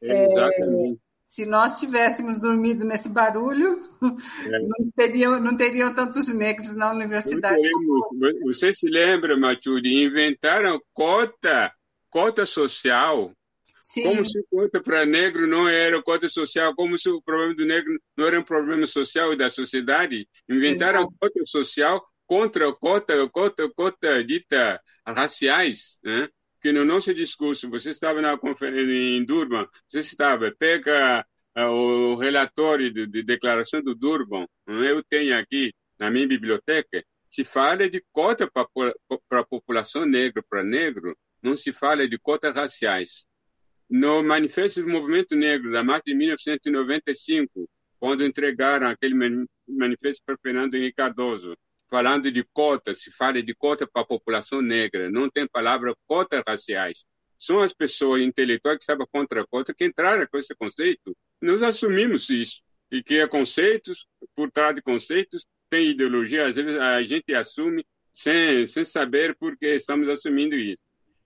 Exatamente. É, se nós tivéssemos dormido nesse barulho, é. <laughs> não, teriam, não teriam tantos negros na universidade. Você se lembra, Matilde, inventaram cota, cota social Sim. Como se cota para negro não era cota social, como se o problema do negro não era um problema social da sociedade. Inventaram Exato. cota social contra cota, cota, cota dita raciais, né? Que no nosso discurso, você estava na conferência em Durban, você estava, pega uh, o relatório de, de, declaração do Durban, eu tenho aqui na minha biblioteca, se fala de cota para a população negra, para negro, não se fala de cotas raciais. No Manifesto do Movimento Negro, da marca de 1995, quando entregaram aquele manifesto para Fernando Henrique Cardoso, falando de cotas, se fala de cota para a população negra, não tem palavra cotas raciais. São as pessoas intelectuais que sabem contra a cota que entraram com esse conceito. Nós assumimos isso. E que é conceitos, por trás de conceitos, tem ideologia, às vezes a gente assume sem, sem saber por que estamos assumindo isso.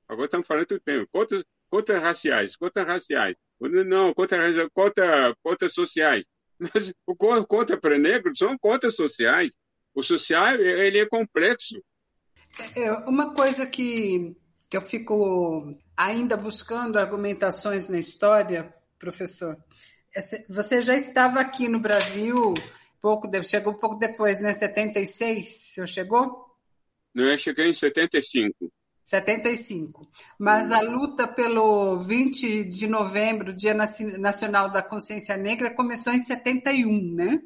Agora estamos falando do tempo. Cotas, cotas raciais, cotas raciais. Não, cotas, cota, cotas sociais. Mas o cota para negros são cotas sociais. O social ele é complexo. É, uma coisa que, que eu fico ainda buscando argumentações na história, professor, é você já estava aqui no Brasil pouco, chegou um pouco depois, né? 76, o senhor chegou? Não, eu cheguei em 75. 75. Mas a luta pelo 20 de novembro, Dia Nacional da Consciência Negra, começou em 71, né?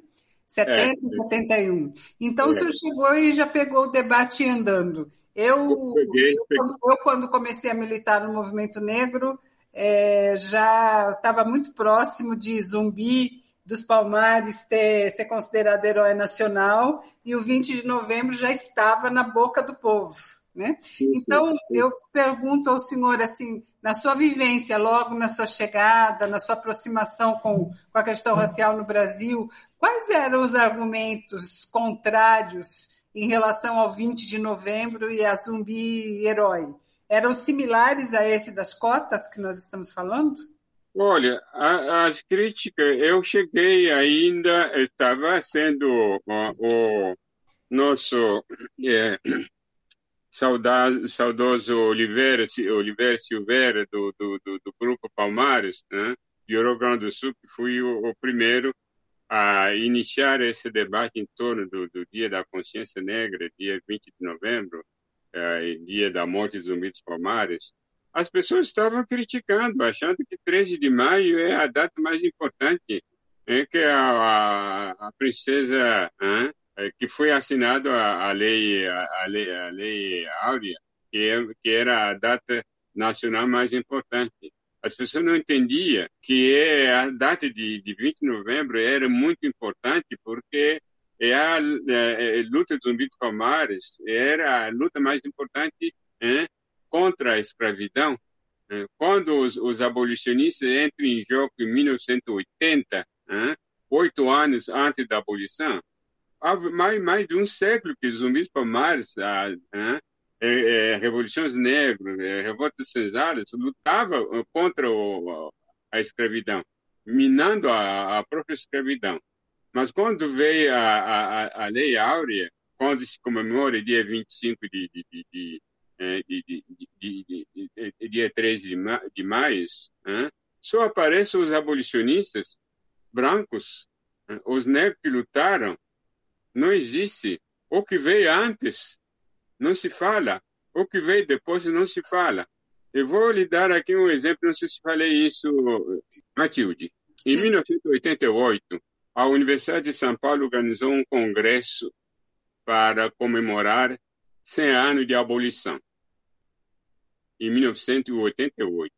70 é, e 71. Então, é. o senhor chegou e já pegou o debate andando. Eu, eu, peguei, eu, peguei. eu quando comecei a militar no movimento negro, é, já estava muito próximo de Zumbi dos Palmares ter, ser considerado herói nacional, e o 20 de novembro já estava na boca do povo. Né? Então, eu pergunto ao senhor, assim, na sua vivência, logo na sua chegada, na sua aproximação com, com a questão racial no Brasil, quais eram os argumentos contrários em relação ao 20 de novembro e a zumbi herói? Eram similares a esse das cotas que nós estamos falando? Olha, a, as críticas, eu cheguei ainda, estava sendo o, o nosso é, saudado, saudoso Oliveira, Oliveira Silveira, do, do, do, do, Grupo Palmares, né, de Rio Grande do Sul, que fui o, o primeiro a iniciar esse debate em torno do, do, Dia da Consciência Negra, dia 20 de novembro, é, dia da morte dos zumbis dos Palmares, as pessoas estavam criticando, achando que 13 de maio é a data mais importante, é que a, a, a princesa é, que foi assinado a, a, lei, a, lei, a lei Áurea, que, é, que era a data nacional mais importante. As pessoas não entendiam que é a data de, de 20 de novembro era muito importante porque é a, é, é, luta dos zumbis palmares era a luta mais importante é, contra a escravidão. É, quando os, os, abolicionistas entram em jogo em 1980, oito anos antes da abolição, há mais, mais de um século que zumbis palmares, a, a, é, é, revoluções negras, é, revoltas cesáreas, lutavam contra o, a escravidão, minando a, a, própria escravidão. Mas quando veio a, a, a Lei Áurea, quando se comemora dia 25 de, de, de, de de, de, de, de, dia 13 de, ma de maio, só aparecem os abolicionistas brancos, os negros que lutaram não existe. O que veio antes não se fala. O que veio depois não se fala. Eu vou lhe dar aqui um exemplo, não sei se falei isso, Matilde. Em 1988, a Universidade de São Paulo organizou um congresso para comemorar 100 anos de abolição. Em 1988.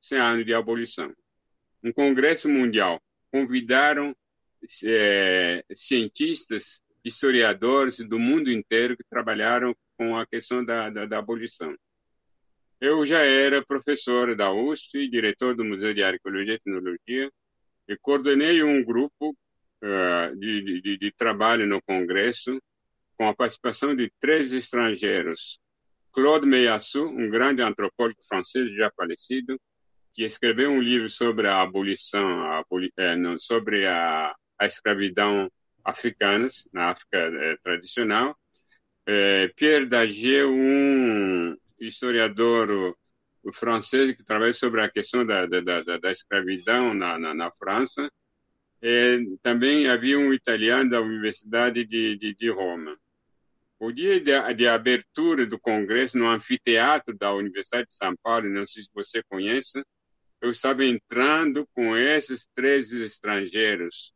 100 anos de abolição. Um congresso mundial. Convidaram é, cientistas, historiadores do mundo inteiro que trabalharam com a questão da, da, da abolição. Eu já era professor da USP, diretor do Museu de Arqueologia e Tecnologia, e coordenei um grupo uh, de, de, de, trabalho no Congresso, com a participação de três estrangeiros. Claude Meillassoux, um grande antropólogo francês já falecido, que escreveu um livro sobre a abolição, a aboli é, não, sobre a a escravidão africanas, na África é, tradicional. É, Pierre Dagier, um historiador francês que trabalha sobre a questão da, da, da, da escravidão na, na, na França. E também havia um italiano da Universidade de, de, de Roma. O dia de, de, abertura do congresso no anfiteatro da Universidade de São Paulo, não sei se você conhece, eu estava entrando com esses três estrangeiros.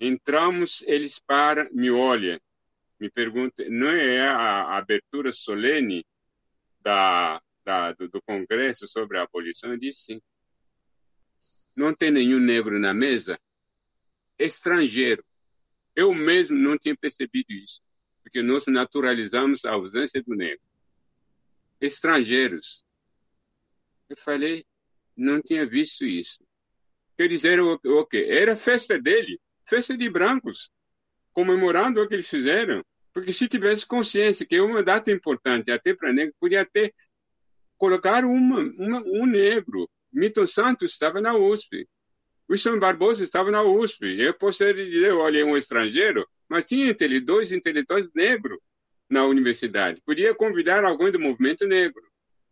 Entramos, eles para, me olham, me perguntam, não é a abertura solene da, da, do, do, Congresso sobre a abolição? Eu disse sim. Não tem nenhum negro na mesa? Estrangeiro. Eu mesmo não tinha percebido isso, porque nós naturalizamos a ausência do negro. Estrangeiros. Eu falei, não tinha visto isso. Quer dizer, o, o quê? Era festa dele, festa de brancos, comemorando o que eles fizeram. Porque se tivesse consciência que é uma data importante, até para negro, podia até colocar uma, uma, um negro. Milton Santos estava na USP. Wilson Barbosa estava na USP. Eu posso dizer, olha, é um estrangeiro, mas tinha dois intelectuais negros na universidade. Podia convidar alguém do movimento negro.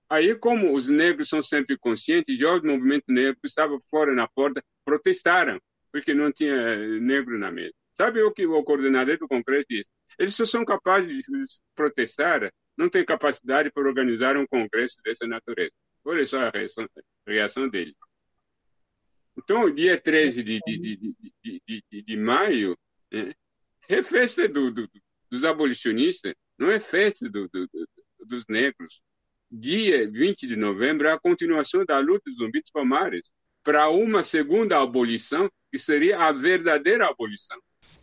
Aí, como os negros são sempre conscientes, jovens do movimento negro estavam fora na porta, protestaram, porque não tinha negro na mesa. Sabe o que o coordenador do Congresso disse? Eles só são capazes de protestar, não têm capacidade para organizar um congresso dessa natureza. Olha só a reação, reação dele. Então, dia 13 de, de, de, de, de maio né, é festa do, do, dos abolicionistas, não é festa do, dos negros. Dia 20 de novembro é a continuação da luta dos zumbis palmares para uma segunda abolição, que seria a verdadeira abolição.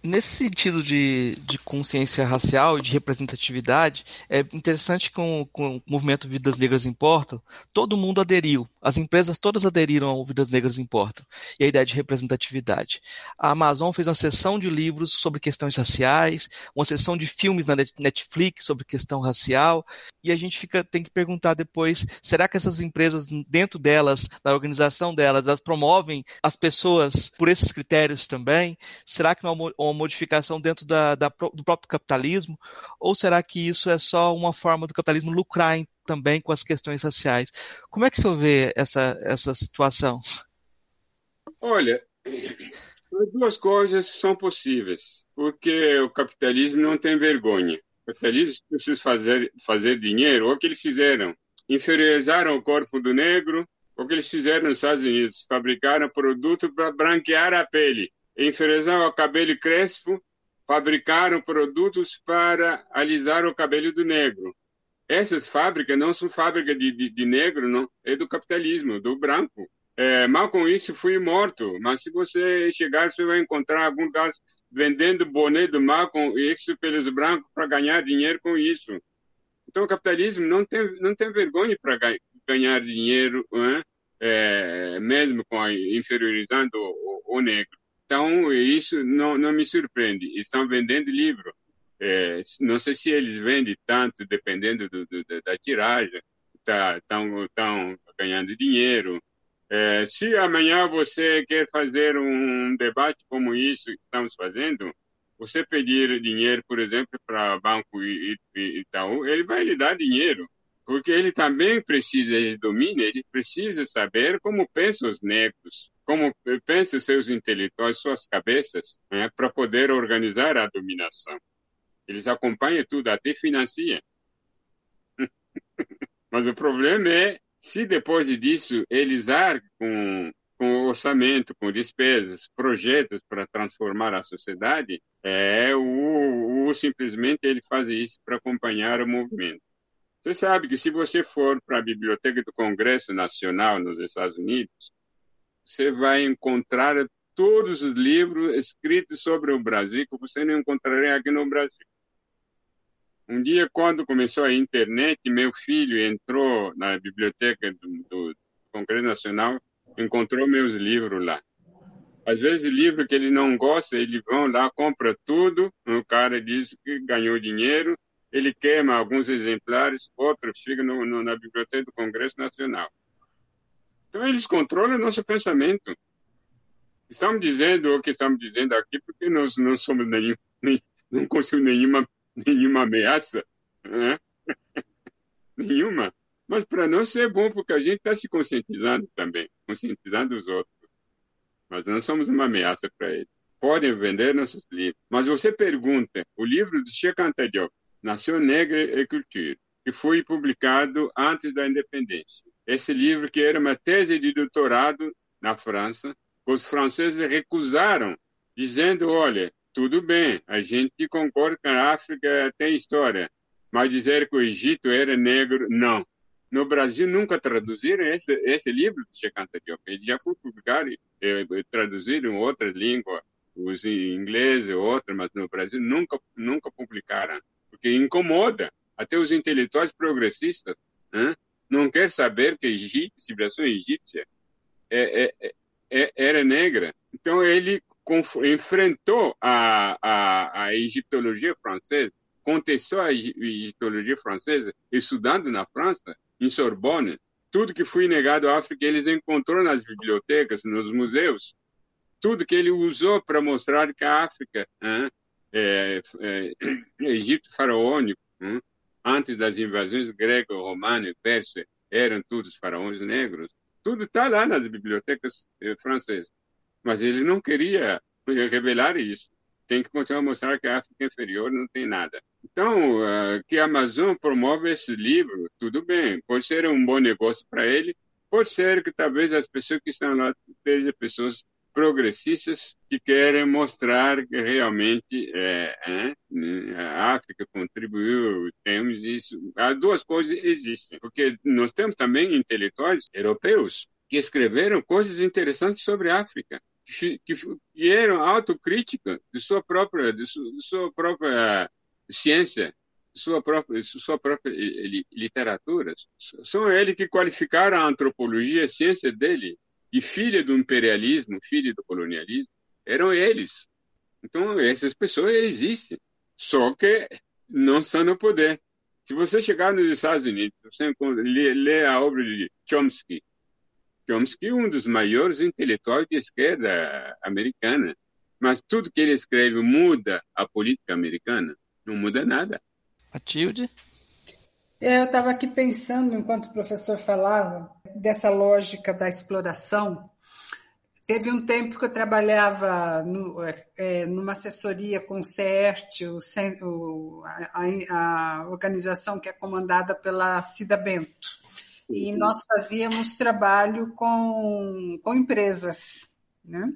Nesse sentido de, de consciência racial e de representatividade, é interessante que com, com o movimento Vidas Negras Importam, todo mundo aderiu. As empresas todas aderiram ao Vidas Negras Importam e a ideia de representatividade. A Amazon fez uma sessão de livros sobre questões raciais, uma sessão de filmes na Netflix sobre questão racial, e a gente fica, tem que perguntar depois, será que essas empresas, dentro delas, na organização delas, elas promovem as pessoas por esses critérios também? Será que não há uma modificação dentro da, da, do próprio capitalismo? Ou será que isso é só uma forma do capitalismo lucrar em, também com as questões raciais? Como é que o senhor vê essa, essa situação? Olha, as duas coisas são possíveis, porque o capitalismo não tem vergonha. O capitalismo precisa fazer, fazer dinheiro, ou o que eles fizeram. Inferiorizaram o corpo do negro, o que eles fizeram nos Estados Unidos, fabricaram produto para branquear a pele enferrujam o cabelo crespo, fabricaram produtos para alisar o cabelo do negro. Essas fábricas não são fábricas de, de, de negro, não, é do capitalismo, do branco. É, Malcolm X foi morto, mas se você chegar, você vai encontrar algum lugar vendendo boné do Malcolm X pelos brancos para ganhar dinheiro com isso. Então, o capitalismo não tem, não tem vergonha para ganhar dinheiro, é, mesmo com a, inferiorizando o, o negro. Então, isso não, não me surpreende. Estão vendendo livro. É, não sei se eles vendem tanto, dependendo do, do, da tiragem. Estão tá, ganhando dinheiro. É, se amanhã você quer fazer um debate como isso que estamos fazendo, você pedir dinheiro, por exemplo, para Banco Itaú, ele vai lhe dar dinheiro porque ele também precisa, ele domina, ele precisa saber como pensam os negros, como pensam seus intelectuais, suas cabeças, né, para poder organizar a dominação. Eles acompanham tudo, até financiam. <laughs> Mas o problema é se depois disso eles arcam com, com orçamento, com despesas, projetos para transformar a sociedade, é o, o simplesmente ele faz isso para acompanhar o movimento. Você sabe que se você for para a Biblioteca do Congresso Nacional nos Estados Unidos, você vai encontrar todos os livros escritos sobre o Brasil que você não encontraria aqui no Brasil. Um dia, quando começou a internet, meu filho entrou na biblioteca do, do Congresso Nacional, encontrou meus livros lá. Às vezes, livro que ele não gosta, ele vão lá, compra tudo, o cara diz que ganhou dinheiro, ele queima alguns exemplares, outros ficam na Biblioteca do Congresso Nacional. Então, eles controlam nosso pensamento. Estamos dizendo o que estamos dizendo aqui porque nós não somos nenhum, nem, não conseguimos nenhuma, nenhuma ameaça. Né? <laughs> nenhuma. Mas para nós é bom porque a gente está se conscientizando também, conscientizando os outros. Mas não somos uma ameaça para eles. Podem vender nossos livros. Mas você pergunta, o livro do Cheikh Anta Diop, Nação Negra e Cultura, que foi publicado antes da independência. Esse livro que era uma tese de doutorado na França, os franceses recusaram, dizendo, olha, tudo bem, a gente concorda que a África tem história, mas dizer que o Egito era negro, não. No Brasil nunca traduziram esse, esse livro de Cheikh Anta Diop. Ele já foi publicado e traduzido em outra língua, os ingleses e outras, mas no Brasil nunca nunca publicaram, porque incomoda até os intelectuais progressistas. Né? Não quer saber que a civilização egípcia é, é, é, é era negra. Então ele enfrentou a, a, a egiptologia francesa, contestou a egiptologia francesa, estudando na França, em Sorbonne. Tudo que foi negado à África, eles encontrou nas bibliotecas, nos museus. Tudo que ele usou para mostrar que a África, é, é, <coughs> Egito faraônico, antes das invasões grego-romana e persa, eram todos faraós negros. Tudo está lá nas bibliotecas eh, francesas mas ele não queria revelar isso. Tem que continuar a mostrar que a África inferior não tem nada. Então, uh, que a Amazon promove esse livro, tudo bem, pode ser um bom negócio para ele, pode ser que talvez as pessoas que estão lá sejam pessoas progressistas que querem mostrar que realmente é, é, a África contribuiu, temos isso. As duas coisas existem, porque nós temos também intelectuais europeus que escreveram coisas interessantes sobre a África que, que eram autocrítica de sua própria, de sua, de sua própria ciência, sua própria, sua própria literatura. São eles que qualificaram a antropologia, a ciência dele, de filha do imperialismo, filha do colonialismo. Eram eles. Então, essas pessoas existem, só que não estão no poder. Se você chegar nos Estados Unidos, você lê, lê a obra de Chomsky, Chomsky é um dos maiores intelectuais de esquerda americana. Mas tudo que ele escreve muda a política americana? Não muda nada. Matilde? É, eu estava aqui pensando, enquanto o professor falava, dessa lógica da exploração. Teve um tempo que eu trabalhava no, é, numa assessoria com o CERT, o, a, a, organização que é comandada pela Cida Bento e nós fazíamos trabalho com, com empresas, né?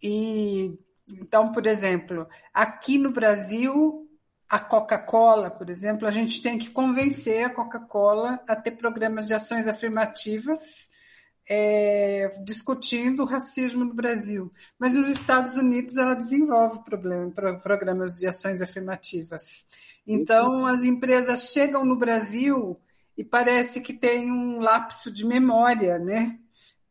E então, por exemplo, aqui no Brasil, a Coca-Cola, por exemplo, a gente tem que convencer a Coca-Cola a ter programas de ações afirmativas é, discutindo o racismo no Brasil. Mas nos Estados Unidos ela desenvolve problema, programas de ações afirmativas. Então, as empresas chegam no Brasil e parece que tem um lapso de memória, né?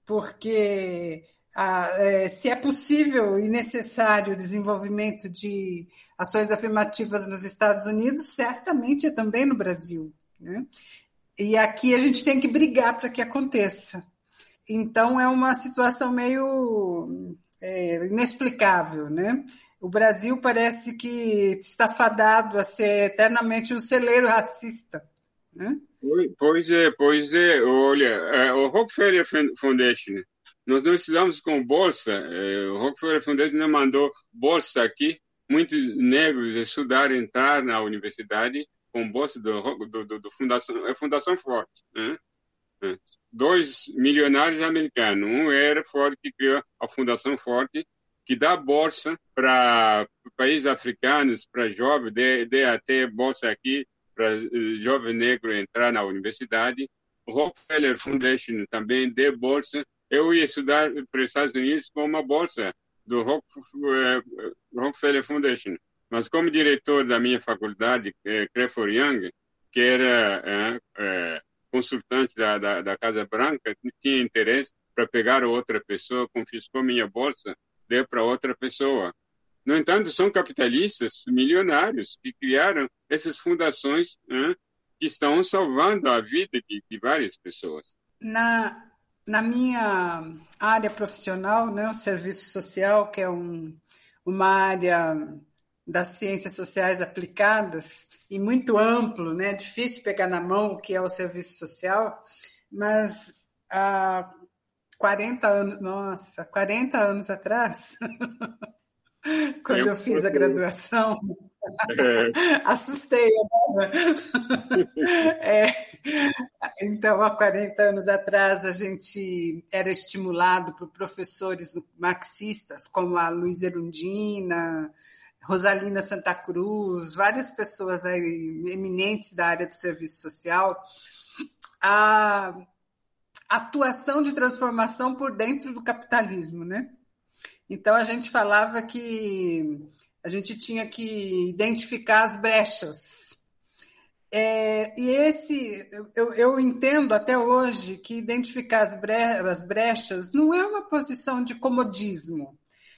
Porque a, é, se é possível e necessário o desenvolvimento de ações afirmativas nos Estados Unidos, certamente é também no Brasil. Né? E aqui a gente tem que brigar para que aconteça. Então é uma situação meio é, inexplicável, né? O Brasil parece que está fadado a ser eternamente um celeiro racista, né? Pois é, pois é. Olha, é, o Rockefeller Foundation, nós não estudamos com bolsa. É, o Rockefeller Foundation não mandou bolsa aqui. Muitos negros estudaram, entrar na universidade com bolsa do, do, do, do Fundação, é Fundação Ford. Né? É. Dois milionários americanos. Um era Ford que criou a Fundação Ford, que dá bolsa para países africanos, para jovens, dê, dê até bolsa aqui para eh, jovem negro entrar na universidade. O Rockefeller Foundation também deu bolsa. Eu ia estudar para os Estados Unidos com uma bolsa do eh, Rockefeller Foundation. Mas como diretor da minha faculdade, eh, Crawford Young, que era é, consultante da, da, da, Casa Branca, tinha interesse para pegar outra pessoa, confiscou minha bolsa, deu para outra pessoa. No entanto, são capitalistas milionários que criaram essas fundações que estão salvando a vida de, de várias pessoas. Na, na minha área profissional, né, o serviço social, que é um, uma área das ciências sociais aplicadas e muito amplo, né? Difícil pegar na mão o que é o serviço social, mas há 40 anos, nossa, 40 anos atrás, <laughs> quando eu, eu fiz a graduação. Assustei. Né? <laughs> É, então, há 40 anos atrás, a gente era estimulado por professores marxistas, como a Luiz Erundina, Rosalina Santa Cruz, várias pessoas aí, eminentes da área do serviço social, a atuação de transformação por dentro do capitalismo, né? Então a gente falava que a gente tinha que identificar as brechas. É, e esse, eu, eu, entendo até hoje que identificar as, bre, as brechas não é uma posição de comodismo,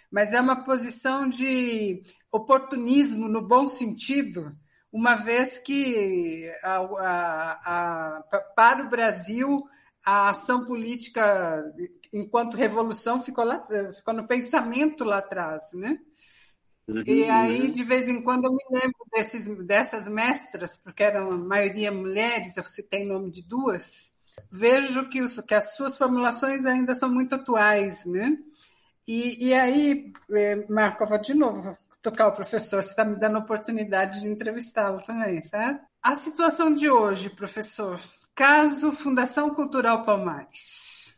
mas é uma posição de oportunismo no bom sentido, uma vez que a, a, a, para o Brasil a ação política enquanto revolução ficou, lá, ficou no pensamento lá atrás, né? Uhum, e aí, de vez em quando, eu me lembro desses, dessas mestras, porque eram a maioria mulheres, eu citei o nome de duas, vejo que, os, que as suas formulações ainda são muito atuais, né? E, e aí, eh, Marco, eu vou de novo tocar o professor, você está me dando a oportunidade de entrevistá-lo também, certo? A situação de hoje, professor, caso Fundação Cultural Palmares,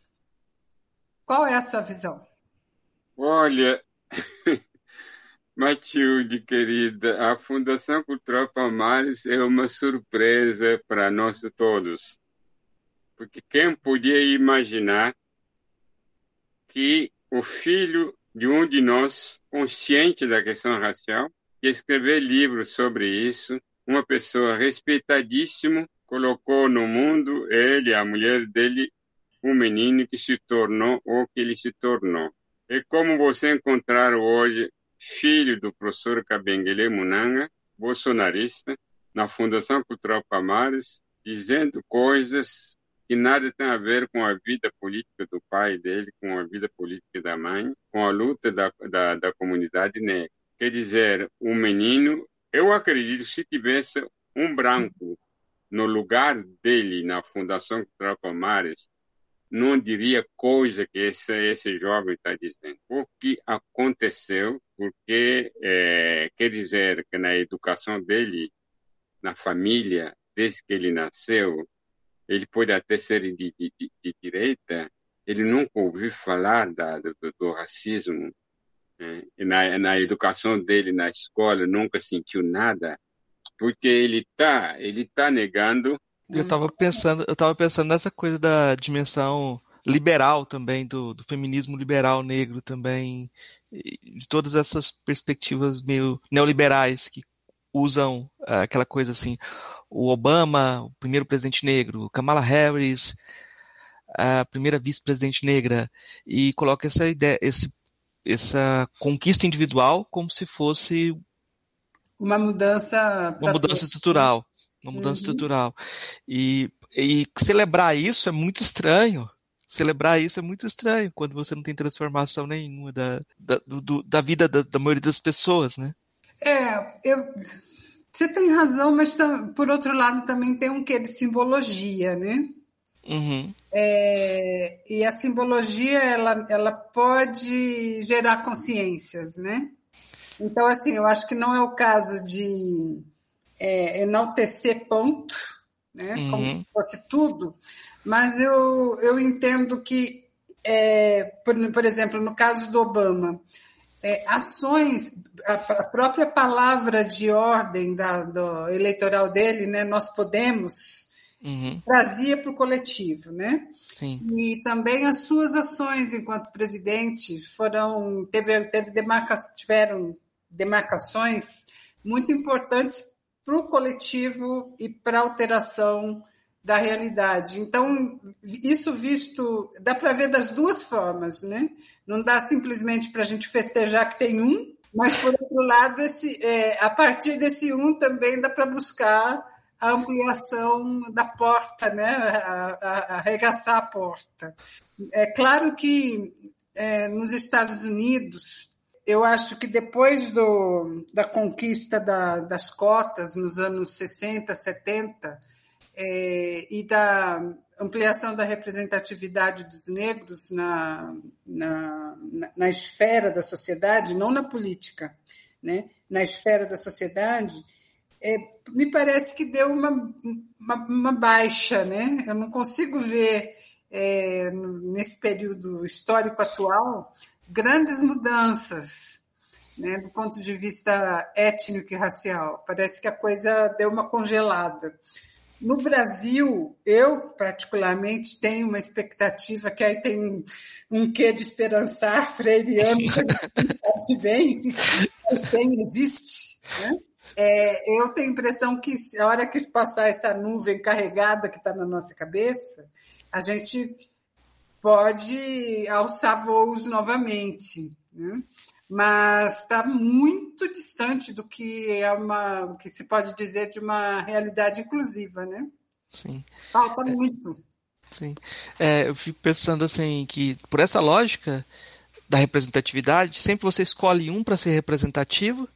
qual é a sua visão? Olha, <laughs> Matilde, querida, a Fundação Cultural Palmares é uma surpresa para nós todos. Porque quem podia imaginar que o filho de um de nós, consciente da questão racial, e escrever livros sobre isso. Uma pessoa respeitadíssima colocou no mundo ele, a mulher dele, um menino que se tornou o que ele se tornou. E como você encontrar hoje filho do professor Kabengele Munanga, bolsonarista, na Fundação Cultural Palmares, dizendo coisas que nada tem a ver com a vida política do pai dele, com a vida política da mãe, com a luta da, da, da comunidade negra. Quer dizer, um menino, eu acredito, se tivesse um branco no lugar dele na Fundação Cultural Palmares, não diria coisa que esse, esse jovem está dizendo. O que aconteceu, porque é, quer dizer que na educação dele, na família, desde que ele nasceu, ele pode até ser de, de, de direita, ele nunca ouviu falar da, do, do, racismo. Né? Na, na educação dele, na escola, nunca sentiu nada, porque ele está ele tá negando. Eu estava pensando, eu tava pensando nessa coisa da dimensão liberal também, do, do, feminismo liberal negro também, de todas essas perspectivas meio neoliberais que usam uh, aquela coisa assim, o Obama, o primeiro presidente negro, Kamala Harris, a primeira vice-presidente negra, e coloca essa ideia, esse, essa conquista individual como se fosse uma mudança uma mudança estrutural, uma mudança uhum. estrutural. E, e celebrar isso é muito estranho. Celebrar isso é muito estranho quando você não tem transformação nenhuma da, da, do, da vida da, da maioria das pessoas, né? É, eu, você tem razão, mas por outro lado também tem um quê de simbologia, né? Uhum. É, e a simbologia ela, ela pode gerar consciências, né? Então, assim, eu acho que não é o caso de é, enaltecer ponto, né? Uhum. Como se fosse tudo, mas eu, eu entendo que, é, por, por exemplo, no caso do Obama, é, ações, a, a, própria palavra de ordem da, do eleitoral dele, né, nós podemos, uhum. trazia para o coletivo, né? Sim. E também as suas ações enquanto presidente foram, teve, teve demarca, tiveram demarcações muito importantes para o coletivo e para a alteração da realidade. Então, isso visto, dá para ver das duas formas, né? Não dá simplesmente para a gente festejar que tem um, mas, por outro lado, esse, é, a partir desse um também dá para buscar a ampliação da porta, né? A, a, arregaçar a porta. É claro que é, nos Estados Unidos eu acho que depois do, da conquista da, das cotas nos anos 60, 70, é, e da ampliação da representatividade dos negros na, na, na, esfera da sociedade, não na política, né? na esfera da sociedade, é, me parece que deu uma, uma, uma, baixa. Né? Eu não consigo ver, é, nesse período histórico atual, grandes mudanças. Né, do ponto de vista étnico e racial. Parece que a coisa deu uma congelada. No Brasil, eu particularmente tenho uma expectativa que aí tem um, um quê de esperançar freiriano, não se <laughs> bem, mas tem, existe. Né? É, eu tenho a impressão que a hora que passar essa nuvem carregada que está na nossa cabeça, a gente pode alçar voos novamente. Né? mas está muito distante do que é uma, que se pode dizer de uma realidade inclusiva, né? Sim. Falta é, muito. Sim. É, eu fico pensando assim que por essa lógica da representatividade, sempre você escolhe um para ser representativo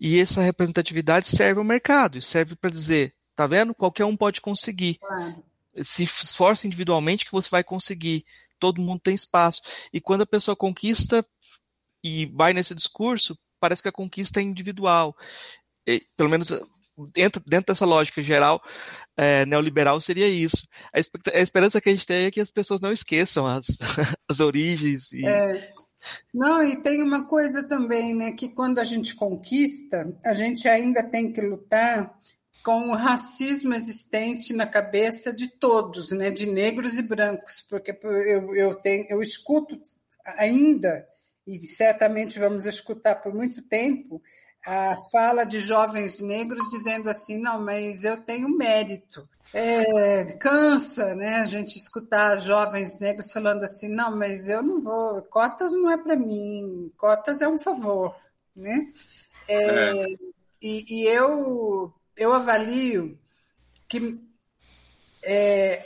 e essa representatividade serve ao mercado, e serve para dizer, tá vendo? Qualquer um pode conseguir. Claro. Se esforce individualmente que você vai conseguir. Todo mundo tem espaço. E quando a pessoa conquista, e vai nesse discurso, parece que a conquista é individual. E, pelo menos dentro, dentro dessa lógica geral é, neoliberal seria isso. A, a, esperança que a gente tem é que as pessoas não esqueçam as, <laughs> as origens. E... É. Não, e tem uma coisa também, né, que quando a gente conquista, a gente ainda tem que lutar com o racismo existente na cabeça de todos, né, de negros e brancos, porque eu, eu, tenho, eu escuto ainda e certamente vamos escutar por muito tempo, a fala de jovens negros dizendo assim: não, mas eu tenho mérito. É, cansa, né? A gente escutar jovens negros falando assim: não, mas eu não vou, cotas não é para mim, cotas é um favor, né? É, é. E, e, eu, eu avalio que é,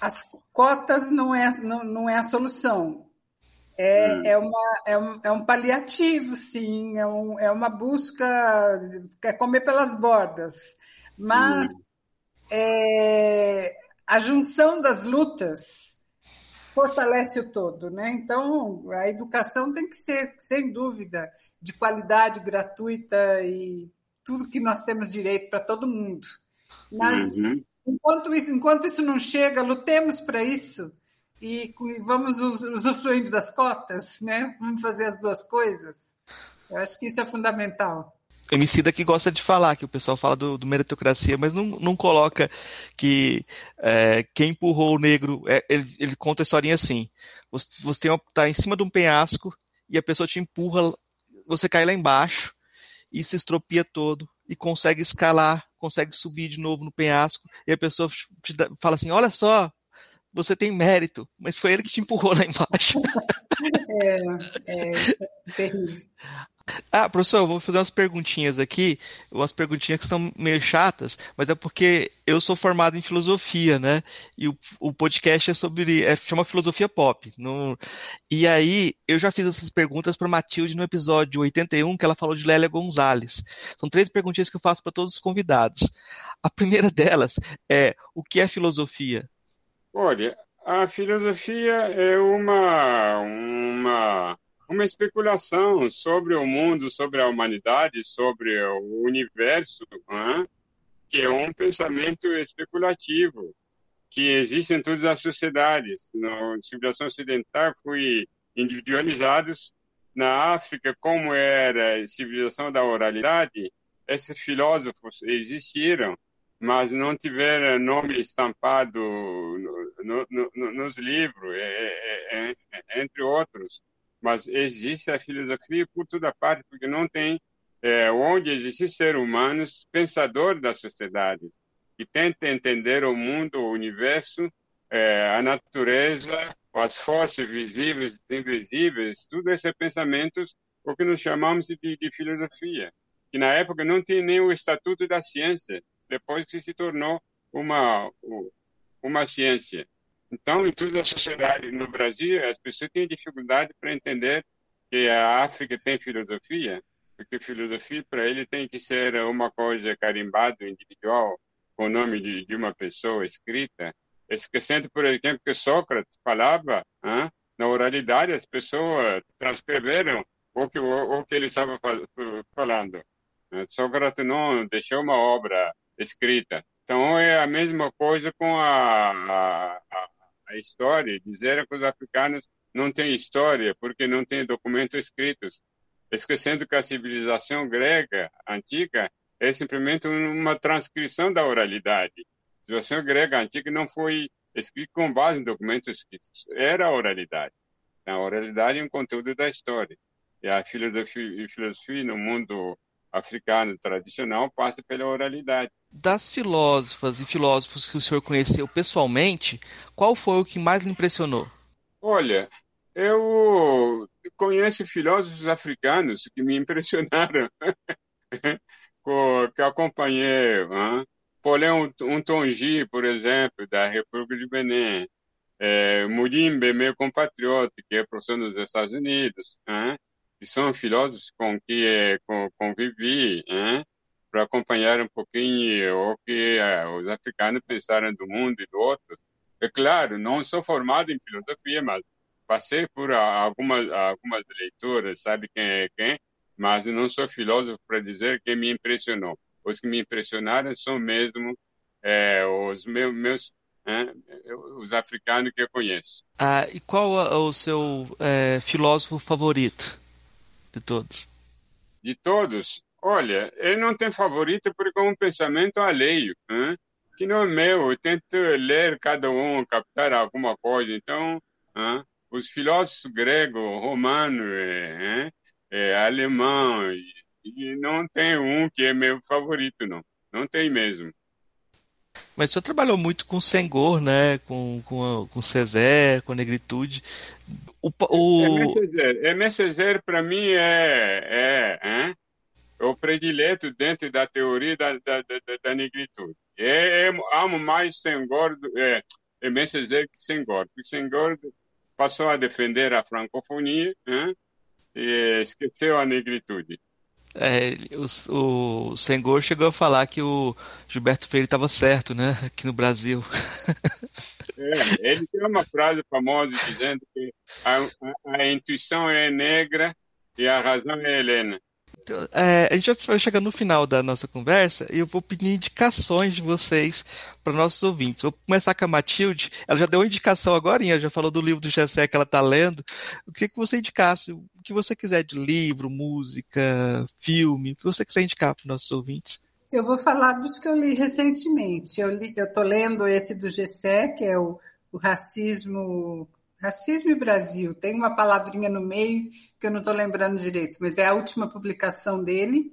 as cotas não é, não, não é a solução. É, hum. é, uma, é, um, é um paliativo, sim, é, um, é uma busca, é comer pelas bordas. Mas hum. é, a junção das lutas fortalece o todo, né? Então, a educação tem que ser, sem dúvida, de qualidade gratuita e tudo que nós temos direito para todo mundo. Mas, uhum. enquanto, isso, enquanto isso não chega, lutemos para isso e vamos usufruindo das cotas, né? Vamos fazer as duas coisas. Eu acho que isso é fundamental. Emicida que gosta de falar, que o pessoal fala do, do meritocracia, mas não, não coloca que é, quem empurrou o negro, é, ele, ele, conta a historinha assim, você, você está em cima de um penhasco e a pessoa te empurra, você cai lá embaixo e se estropia todo e consegue escalar, consegue subir de novo no penhasco e a pessoa te dá, fala assim, olha só, você tem mérito, mas foi ele que te empurrou lá <laughs> embaixo. é, é, é terrível. Ah, professor, eu vou fazer umas perguntinhas aqui, umas perguntinhas que são meio chatas, mas é porque eu sou formado em filosofia, né? E o, o podcast é sobre. É, chama Filosofia Pop. No, e aí, eu já fiz essas perguntas para Matilde no episódio 81, que ela falou de Lélia Gonzalez. São três perguntinhas que eu faço para todos os convidados. A primeira delas é: o que é filosofia? Olha, a filosofia é uma, uma, uma especulação sobre o mundo, sobre a humanidade, sobre o universo, né? que é um pensamento especulativo que existe em todas as sociedades. Na civilização ocidental foi individualizados. Na África, como era a civilização da oralidade, esses filósofos existiram mas não tiver nome estampado no, no, no, nos livros, é, é, é, entre outros. Mas existe a filosofia por toda parte, porque não tem é, onde existe ser humanos pensador da sociedade que tenta entender o mundo, o universo, é, a natureza, as forças visíveis e invisíveis, tudo esses pensamentos, o que nós chamamos de, de filosofia, que na época não tinha nem o estatuto da ciência, depois que se tornou uma, uma ciência. Então, em toda a sociedade no Brasil, as pessoas têm dificuldade para entender que a África tem filosofia, porque filosofia para ele tem que ser uma coisa carimbada, individual, com o nome de, de uma pessoa escrita, esquecendo, por exemplo, que Sócrates falava, hein? na oralidade as pessoas transcreveram o que, o, o que ele estava falando. Sócrates não deixou uma obra escrita. Então é a mesma coisa com a, a, a história, dizer que os africanos não têm história porque não têm documentos escritos, esquecendo que a civilização grega antiga é simplesmente uma transcrição da oralidade. A civilização grega antiga não foi escrita com base em documentos escritos, era a oralidade. A oralidade é um conteúdo da história. E a filosofia, filosofia no mundo africano tradicional passa pela oralidade. Das filósofas e filósofos que o senhor conheceu pessoalmente, qual foi o que mais lhe impressionou? Olha, eu conheço filósofos africanos que me impressionaram, <laughs> que acompanhei. Hein? Paulin Untongi, por exemplo, da República de Benin. É, Murimbe, meu compatriota, que é professor nos Estados Unidos. Hein? Que são filósofos com que é, convivi, hein? para acompanhar um pouquinho o que é, os africanos pensaram do mundo e do outro. É claro, não sou formado em filosofia, mas passei por algumas, algumas leituras, sabe quem é quem, mas não sou filósofo para dizer que me impressionou. Os que me impressionaram são mesmo é, os meus, meus é, os africanos que eu conheço. Ah, e qual é o seu filósofo favorito de todos? De todos? Olha, eu não tenho favorito porque é um pensamento alheio, hein? que não é meu. Eu tento ler cada um, captar alguma coisa. Então, hein? os filósofos grego, romano, é, é, alemão, e, e, não tem um que é meu favorito, não. Não tem mesmo. Mas você trabalhou muito com Senghor, né? Com, com, com César, com Negritude. O, o... Aimé Césaire, para mim, é, é, é, é o predileto dentro da teoria da, da, da, da negritude. É, é, amo mais Senghor, é, é Césaire que Senghor, porque Senghor passou a defender a francofonia e esqueceu a negritude. É, o, o Senghor chegou a falar que o Gilberto Freire estava certo, né, aqui no Brasil. É, ele tem uma frase famosa dizendo que a, a, a intuição é negra e a razão é helena. É, a gente vai chegando no final da nossa conversa e eu vou pedir indicações de vocês para nossos ouvintes. Vou começar com a Matilde. Ela já deu uma indicação agora, já falou do livro do Gessé que ela está lendo. Eu queria que você indicasse o que você quiser de livro, música, filme, o que você quiser indicar para nossos ouvintes. Eu vou falar dos que eu li recentemente. Eu estou lendo esse do Gessé, que é o, o Racismo Racismo e Brasil, tem uma palavrinha no meio que eu não estou lembrando direito, mas é a última publicação dele.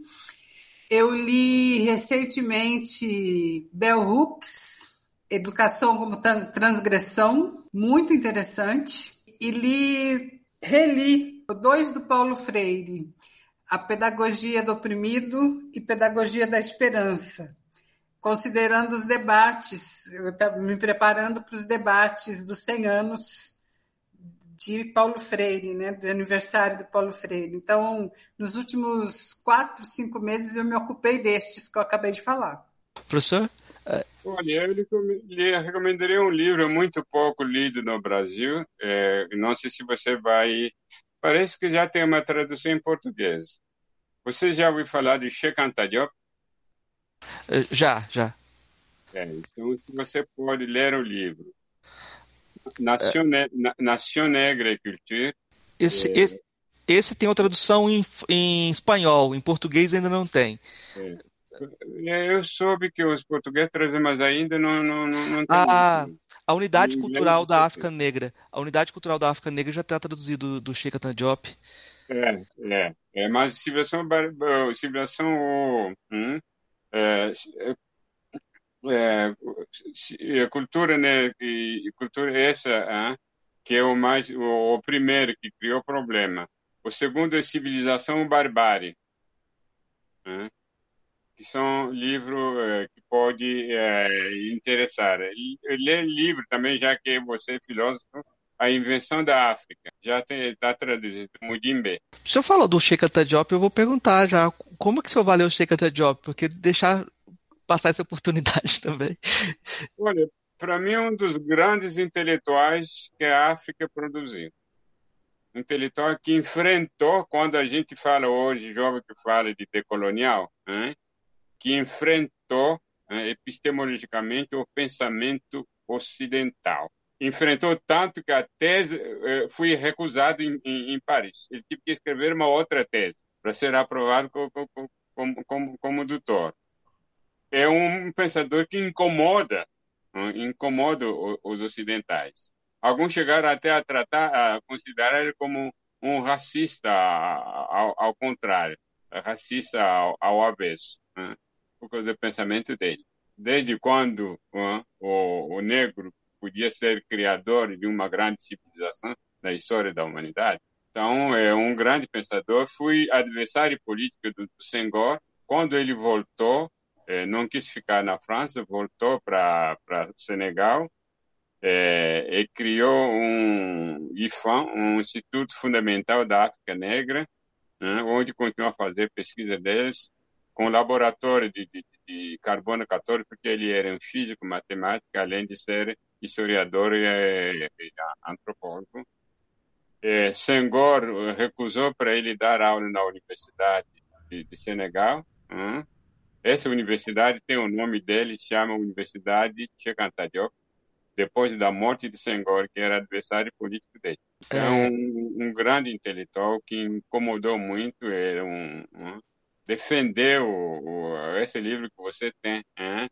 Eu li recentemente Bell Hooks, Educação como Transgressão, muito interessante. E li, reli dois do Paulo Freire, A Pedagogia do Oprimido e Pedagogia da Esperança, considerando os debates, me preparando para os debates dos 100 anos de Paulo Freire, né, do aniversário do Paulo Freire. Então, nos últimos quatro, cinco meses, eu me ocupei destes que eu acabei de falar. Professor? Olha, eu lhe recomendaria um livro muito pouco lido no Brasil. É, não sei se você vai. Parece que já tem uma tradução em português. Você já ouviu falar de Diop? É, já, já. É, então, se você pode ler o livro Nação, é. Negra e Cultura. Esse, é... esse, esse, tem uma tradução em, em espanhol, em português ainda não tem. É. é eu soube que os portugueses trazem, mas ainda não, não, não, não tem. Ah, a Unidade Cultural da África Negra. A Unidade Cultural da África Negra já está traduzido do Sheikh Diop. É, é, é, mas civilização, civilização hum, é, é, cultura, né, e cultura essa, hein, que é o mais, o, o, primeiro que criou o problema. O segundo é civilização barbárie, hein, que são livros é, que pode é, interessar. Ler livro também, já que você é filósofo, A Invenção da África. Já está traduzido, Mudimbe. O senhor falou do Sheikh Diop, eu vou perguntar já, como que o senhor valeu o Sheikh Diop? Porque deixar passar essa oportunidade <laughs> também. Olha, para mim é um dos grandes intelectuais que a África produziu. Intelectual que enfrentou, quando a gente fala hoje, jovem que fala de decolonial, né? que enfrentou né, epistemologicamente o pensamento ocidental. Enfrentou tanto que a tese eh, foi recusada em, em, em, Paris. Ele teve que escrever uma outra tese para ser aprovado como, como, como, como doutor. É um pensador que incomoda, né, incomoda os ocidentais. Alguns chegaram até a tratar, a considerar ele como um racista, ao, ao contrário, racista ao, ao avesso. Né? por causa do pensamento dele. Desde quando uh, o, o negro podia ser criador de uma grande civilização na história da humanidade. Então, é um grande pensador. Fui adversário político do, do Senghor. Quando ele voltou, não quis ficar na França, voltou para Senegal é, e criou um IFAM, um Instituto Fundamental da África Negra, né, onde continua a fazer pesquisa deles com laboratório de, de, de, carbono 14, porque ele era um físico, matemático, além de ser historiador e, e, e antropólogo. É, Senghor recusou para ele dar aula na Universidade de, de Senegal. Essa universidade tem o nome dele, chama Universidade Cheikh Anta Diop, depois da morte de Senghor, que era adversário político dele. Então, é um, um grande intelectual que incomodou muito, era um, um defender o, esse livro que você tem, hein?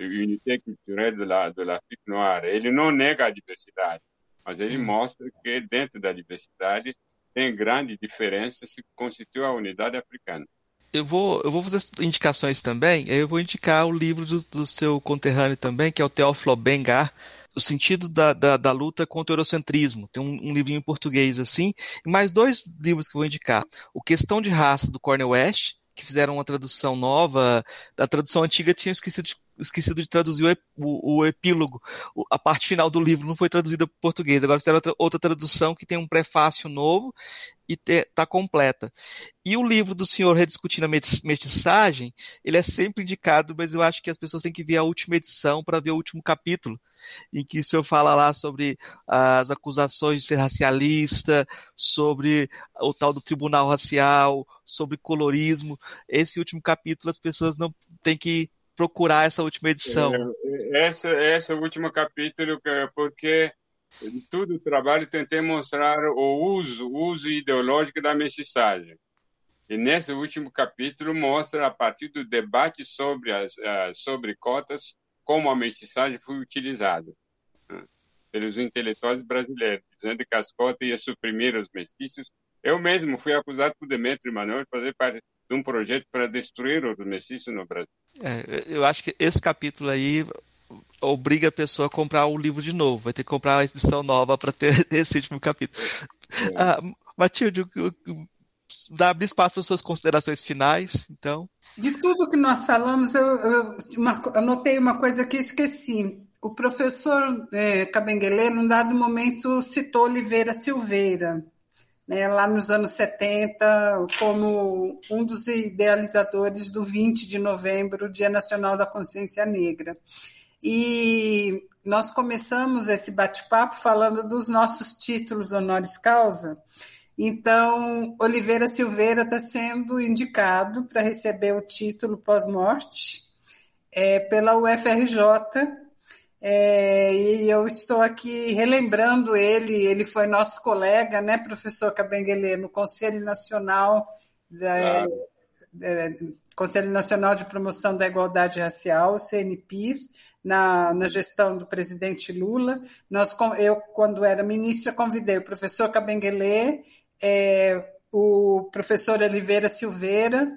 Unité culturelle de la, de l'Afrique noire. Ele não nega a diversidade, mas ele hum. mostra que dentro da diversidade tem grande diferença se constitui a unidade africana. Eu vou, eu vou fazer indicações também. Eu vou indicar o livro do, do seu conterrâneo também, que é o Teófilo Bengar, o sentido da, da, da, luta contra o eurocentrismo. Tem um, um, livrinho em português assim. E mais dois livros que eu vou indicar. O Questão de Raça, do Cornel West, que fizeram uma tradução nova. A tradução antiga tinha esquecido de, esquecido de traduzir o, o, o epílogo. O, a parte final do livro não foi traduzida para português. Agora fizeram outra, outra tradução que tem um prefácio novo e está completa. E o livro do senhor Rediscutindo a Mestiçagem, ele é sempre indicado, mas eu acho que as pessoas têm que ver a última edição para ver o último capítulo, em que o senhor fala lá sobre as acusações de ser racialista, sobre o tal do tribunal racial, sobre colorismo. Esse último capítulo as pessoas não têm que procurar essa última edição. É, essa, essa última capítulo, porque em todo o trabalho tentei mostrar o uso, uso ideológico da mestiçagem. E nesse último capítulo mostra, a partir do debate sobre, as, sobre cotas, como a mestiçagem foi utilizada né, pelos intelectuais brasileiros, dizendo que as cotas iam suprimir os mestiços. Eu mesmo fui acusado por Demetrio Manuel de fazer parte de um projeto para destruir os mestiços no Brasil. É, eu acho que esse capítulo aí obriga a pessoa a comprar o livro de novo. Vai ter que comprar a edição nova para ter <laughs> esse último capítulo. É. Ah, Matilde, dá espaço para suas considerações finais, então. De tudo que nós falamos, eu, eu uma, anotei uma coisa que esqueci. O professor é, Cabenguele, num dado momento, citou Oliveira Silveira, né, lá nos anos 70, como um dos idealizadores do 20 de novembro, Dia Nacional da Consciência Negra. E nós começamos esse bate-papo falando dos nossos títulos honoris causa. Então, Oliveira Silveira está sendo indicado para receber o título pós-morte é, pela UFRJ. É, e eu estou aqui relembrando ele, ele foi nosso colega, né, professor Cabenguele, no Conselho Nacional da, da, Conselho Nacional de Promoção da Igualdade Racial, o CNPIR, na, na gestão do presidente Lula. Nós, eu, quando era ministra, convidei o professor Cabenguele, é, o professor Oliveira Silveira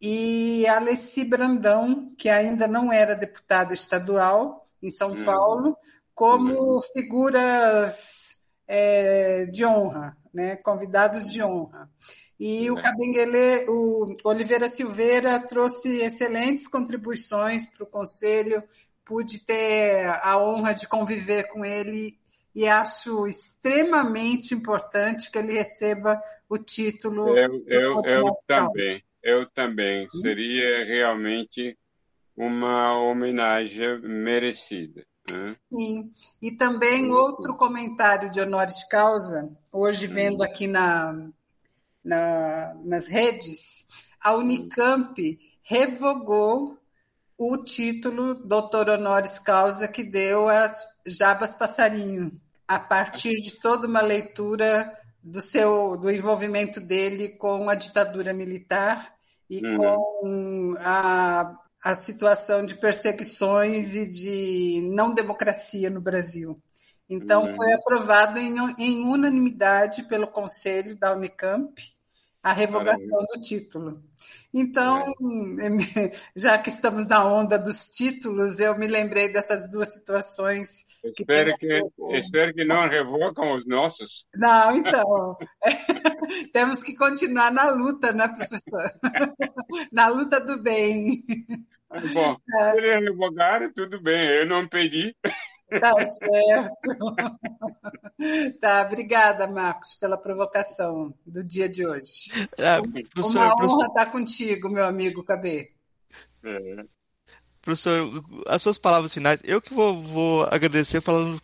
e a Alessi Brandão, que ainda não era deputada estadual em São hum. Paulo, como hum. figuras é, de honra, né, convidados de honra. E o Cabenguele, o Oliveira Silveira trouxe excelentes contribuições para o Conselho, pude ter a honra de conviver com ele e acho extremamente importante que ele receba o título. Eu, eu, eu também, eu também. Hum? Seria realmente uma homenagem merecida. Né? Sim, e também outro comentário de honoris causa, hoje hum. vendo aqui na, na, nas redes, a Unicamp revogou o título doutor honoris causa que deu a Jabas Passarinho, a partir de toda uma leitura do seu do envolvimento dele com a ditadura militar e uhum. com a, a situação de perseguições e de não democracia no Brasil. Então, uhum. foi aprovado em, em unanimidade pelo Conselho da Unicamp a revogação Maravilha. do título. Então, é. <laughs> já que estamos na onda dos títulos, eu me lembrei dessas duas situações. Espero que, que espero que não revocam os nossos. Não, então. <laughs> temos que continuar na luta, né, professor? <laughs> na luta do bem. Bom, é. se eles revogaram, tudo bem, eu não pedi. Tá certo. Tá, obrigada, Marcos, pela provocação do dia de hoje. É, professor, Uma honra professor... estar contigo, meu amigo Cabê. É. Professor, as suas palavras finais, eu que vou, vou agradecer falando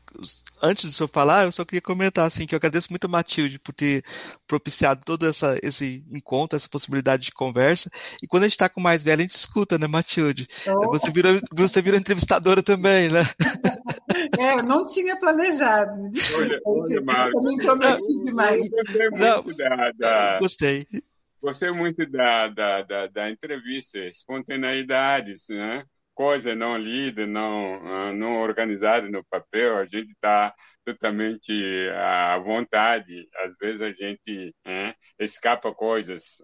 antes do senhor falar, eu só queria comentar assim que eu agradeço muito a Matilde por ter propiciado todo essa, esse encontro, essa possibilidade de conversa. E quando a gente está com mais velho, a gente escuta, né, Matilde? Oh. Você virou, você virou entrevistadora também, né? <laughs> É, eu não tinha planejado. Me desculpa. Olha, olha, eu me intrometi demais. Gostei muito não, da, da, Gostei. Gostei muito da, da, da, da entrevista, espontaneidades, né? Coisa não lida, não, ah, não organizada no papel, a gente está totalmente à vontade. Às vezes a gente é, escapa coisas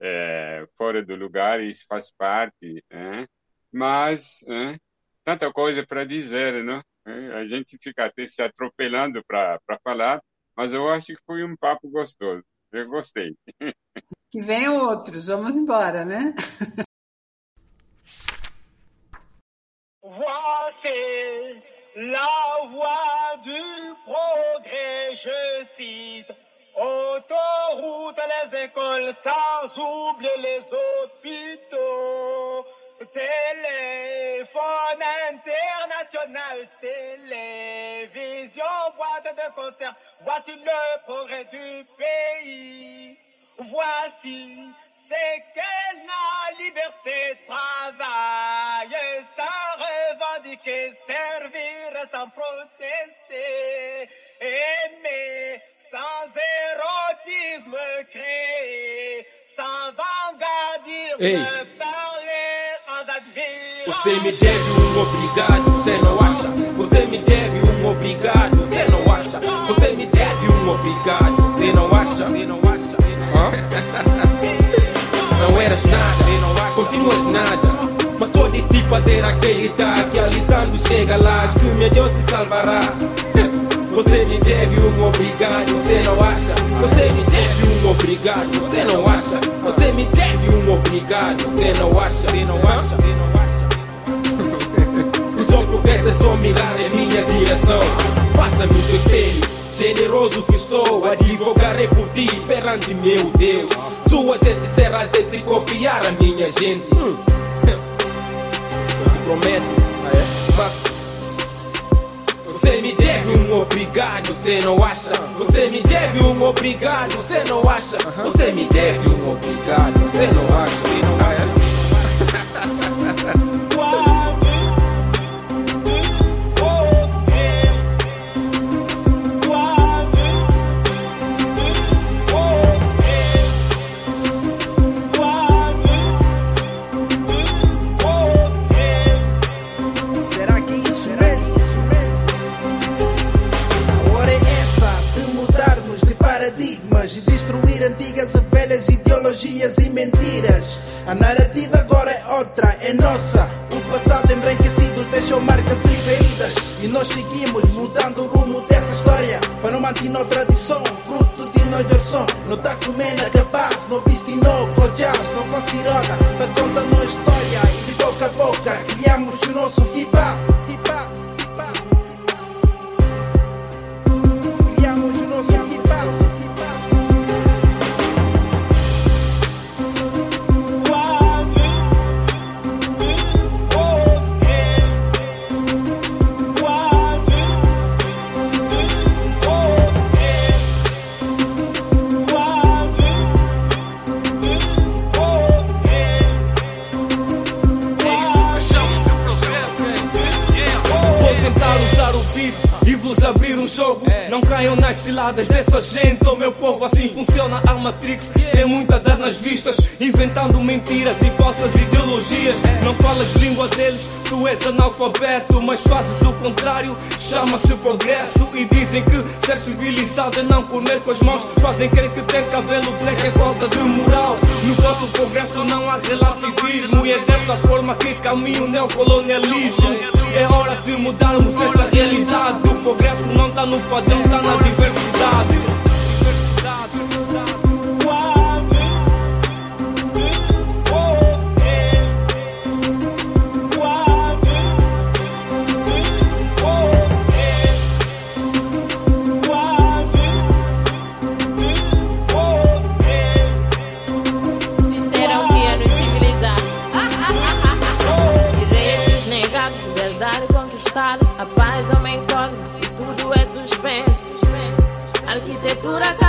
é, fora do lugar e isso faz parte. É, mas tanta coisa para dizer, não? A gente fica até se atropelando para falar, mas eu acho que foi um papo gostoso. Eu gostei. Que venham outros, vamos embora, né? <laughs> Voici la voie du progrès, je cite. Autoroute, les écoles, sans oublier les hôpitaux. Téléphone international, télévision, boîte de concert. Voici le progrès du pays. Voici c'est que la liberté travaille sans revendiquer, servir sans protester, aimer sans érotisme créer, sans vanguardisme parler sans admirer. Você me deve um obrigado, você não acha? Você me deve um obrigado, você não acha? Você me deve um obrigado, você não acha? Você não acha? Hã? <laughs> não eras nada, continuas nada. Mas só de te fazer acreditar que alisando chega lá, que o meu Deus te salvará. <laughs> Você me deve um obrigado, você não acha? Você me deve um obrigado, você não acha? Você me deve um obrigado, você não acha? Você não acha? Os outros pensam só mirar em minha direção. Faça-me o seu espelho Generoso que sou, advogarei por ti perante meu Deus. Sua gente será gente copiar a minha gente. Hum. Eu te prometo, ah, é? mas você me deve um obrigado, você não acha? Você me deve um obrigado, você não acha? Você me deve um obrigado, você não acha? Você não acha? Ideologias e mentiras. A narrativa agora é outra, é nossa. O passado embranquecido deixou marcas e feridas. E nós seguimos mudando o rumo dessa história. Para não manter a tradição, fruto de nós som. Não tá comendo capaz, não viste no colhas, não considerada. Para contar nossa história e de boca a boca criamos o nosso hip hop. Vos abrir um jogo. Não caiam nas ciladas dessa gente, oh meu povo. Assim funciona a Matrix, sem muita dar nas vistas, inventando mentiras e falsas ideologias. Não falas língua deles, tu és analfabeto, mas fazes o contrário. Chama-se progresso e dizem que ser civilizado é não comer com as mãos. Fazem crer que ter cabelo black é falta de moral. No vosso progresso não há relativismo e é dessa forma que caminha o neocolonialismo. É hora de mudarmos essa realidade. O progresso não está no padrão, está na diversidade. Dura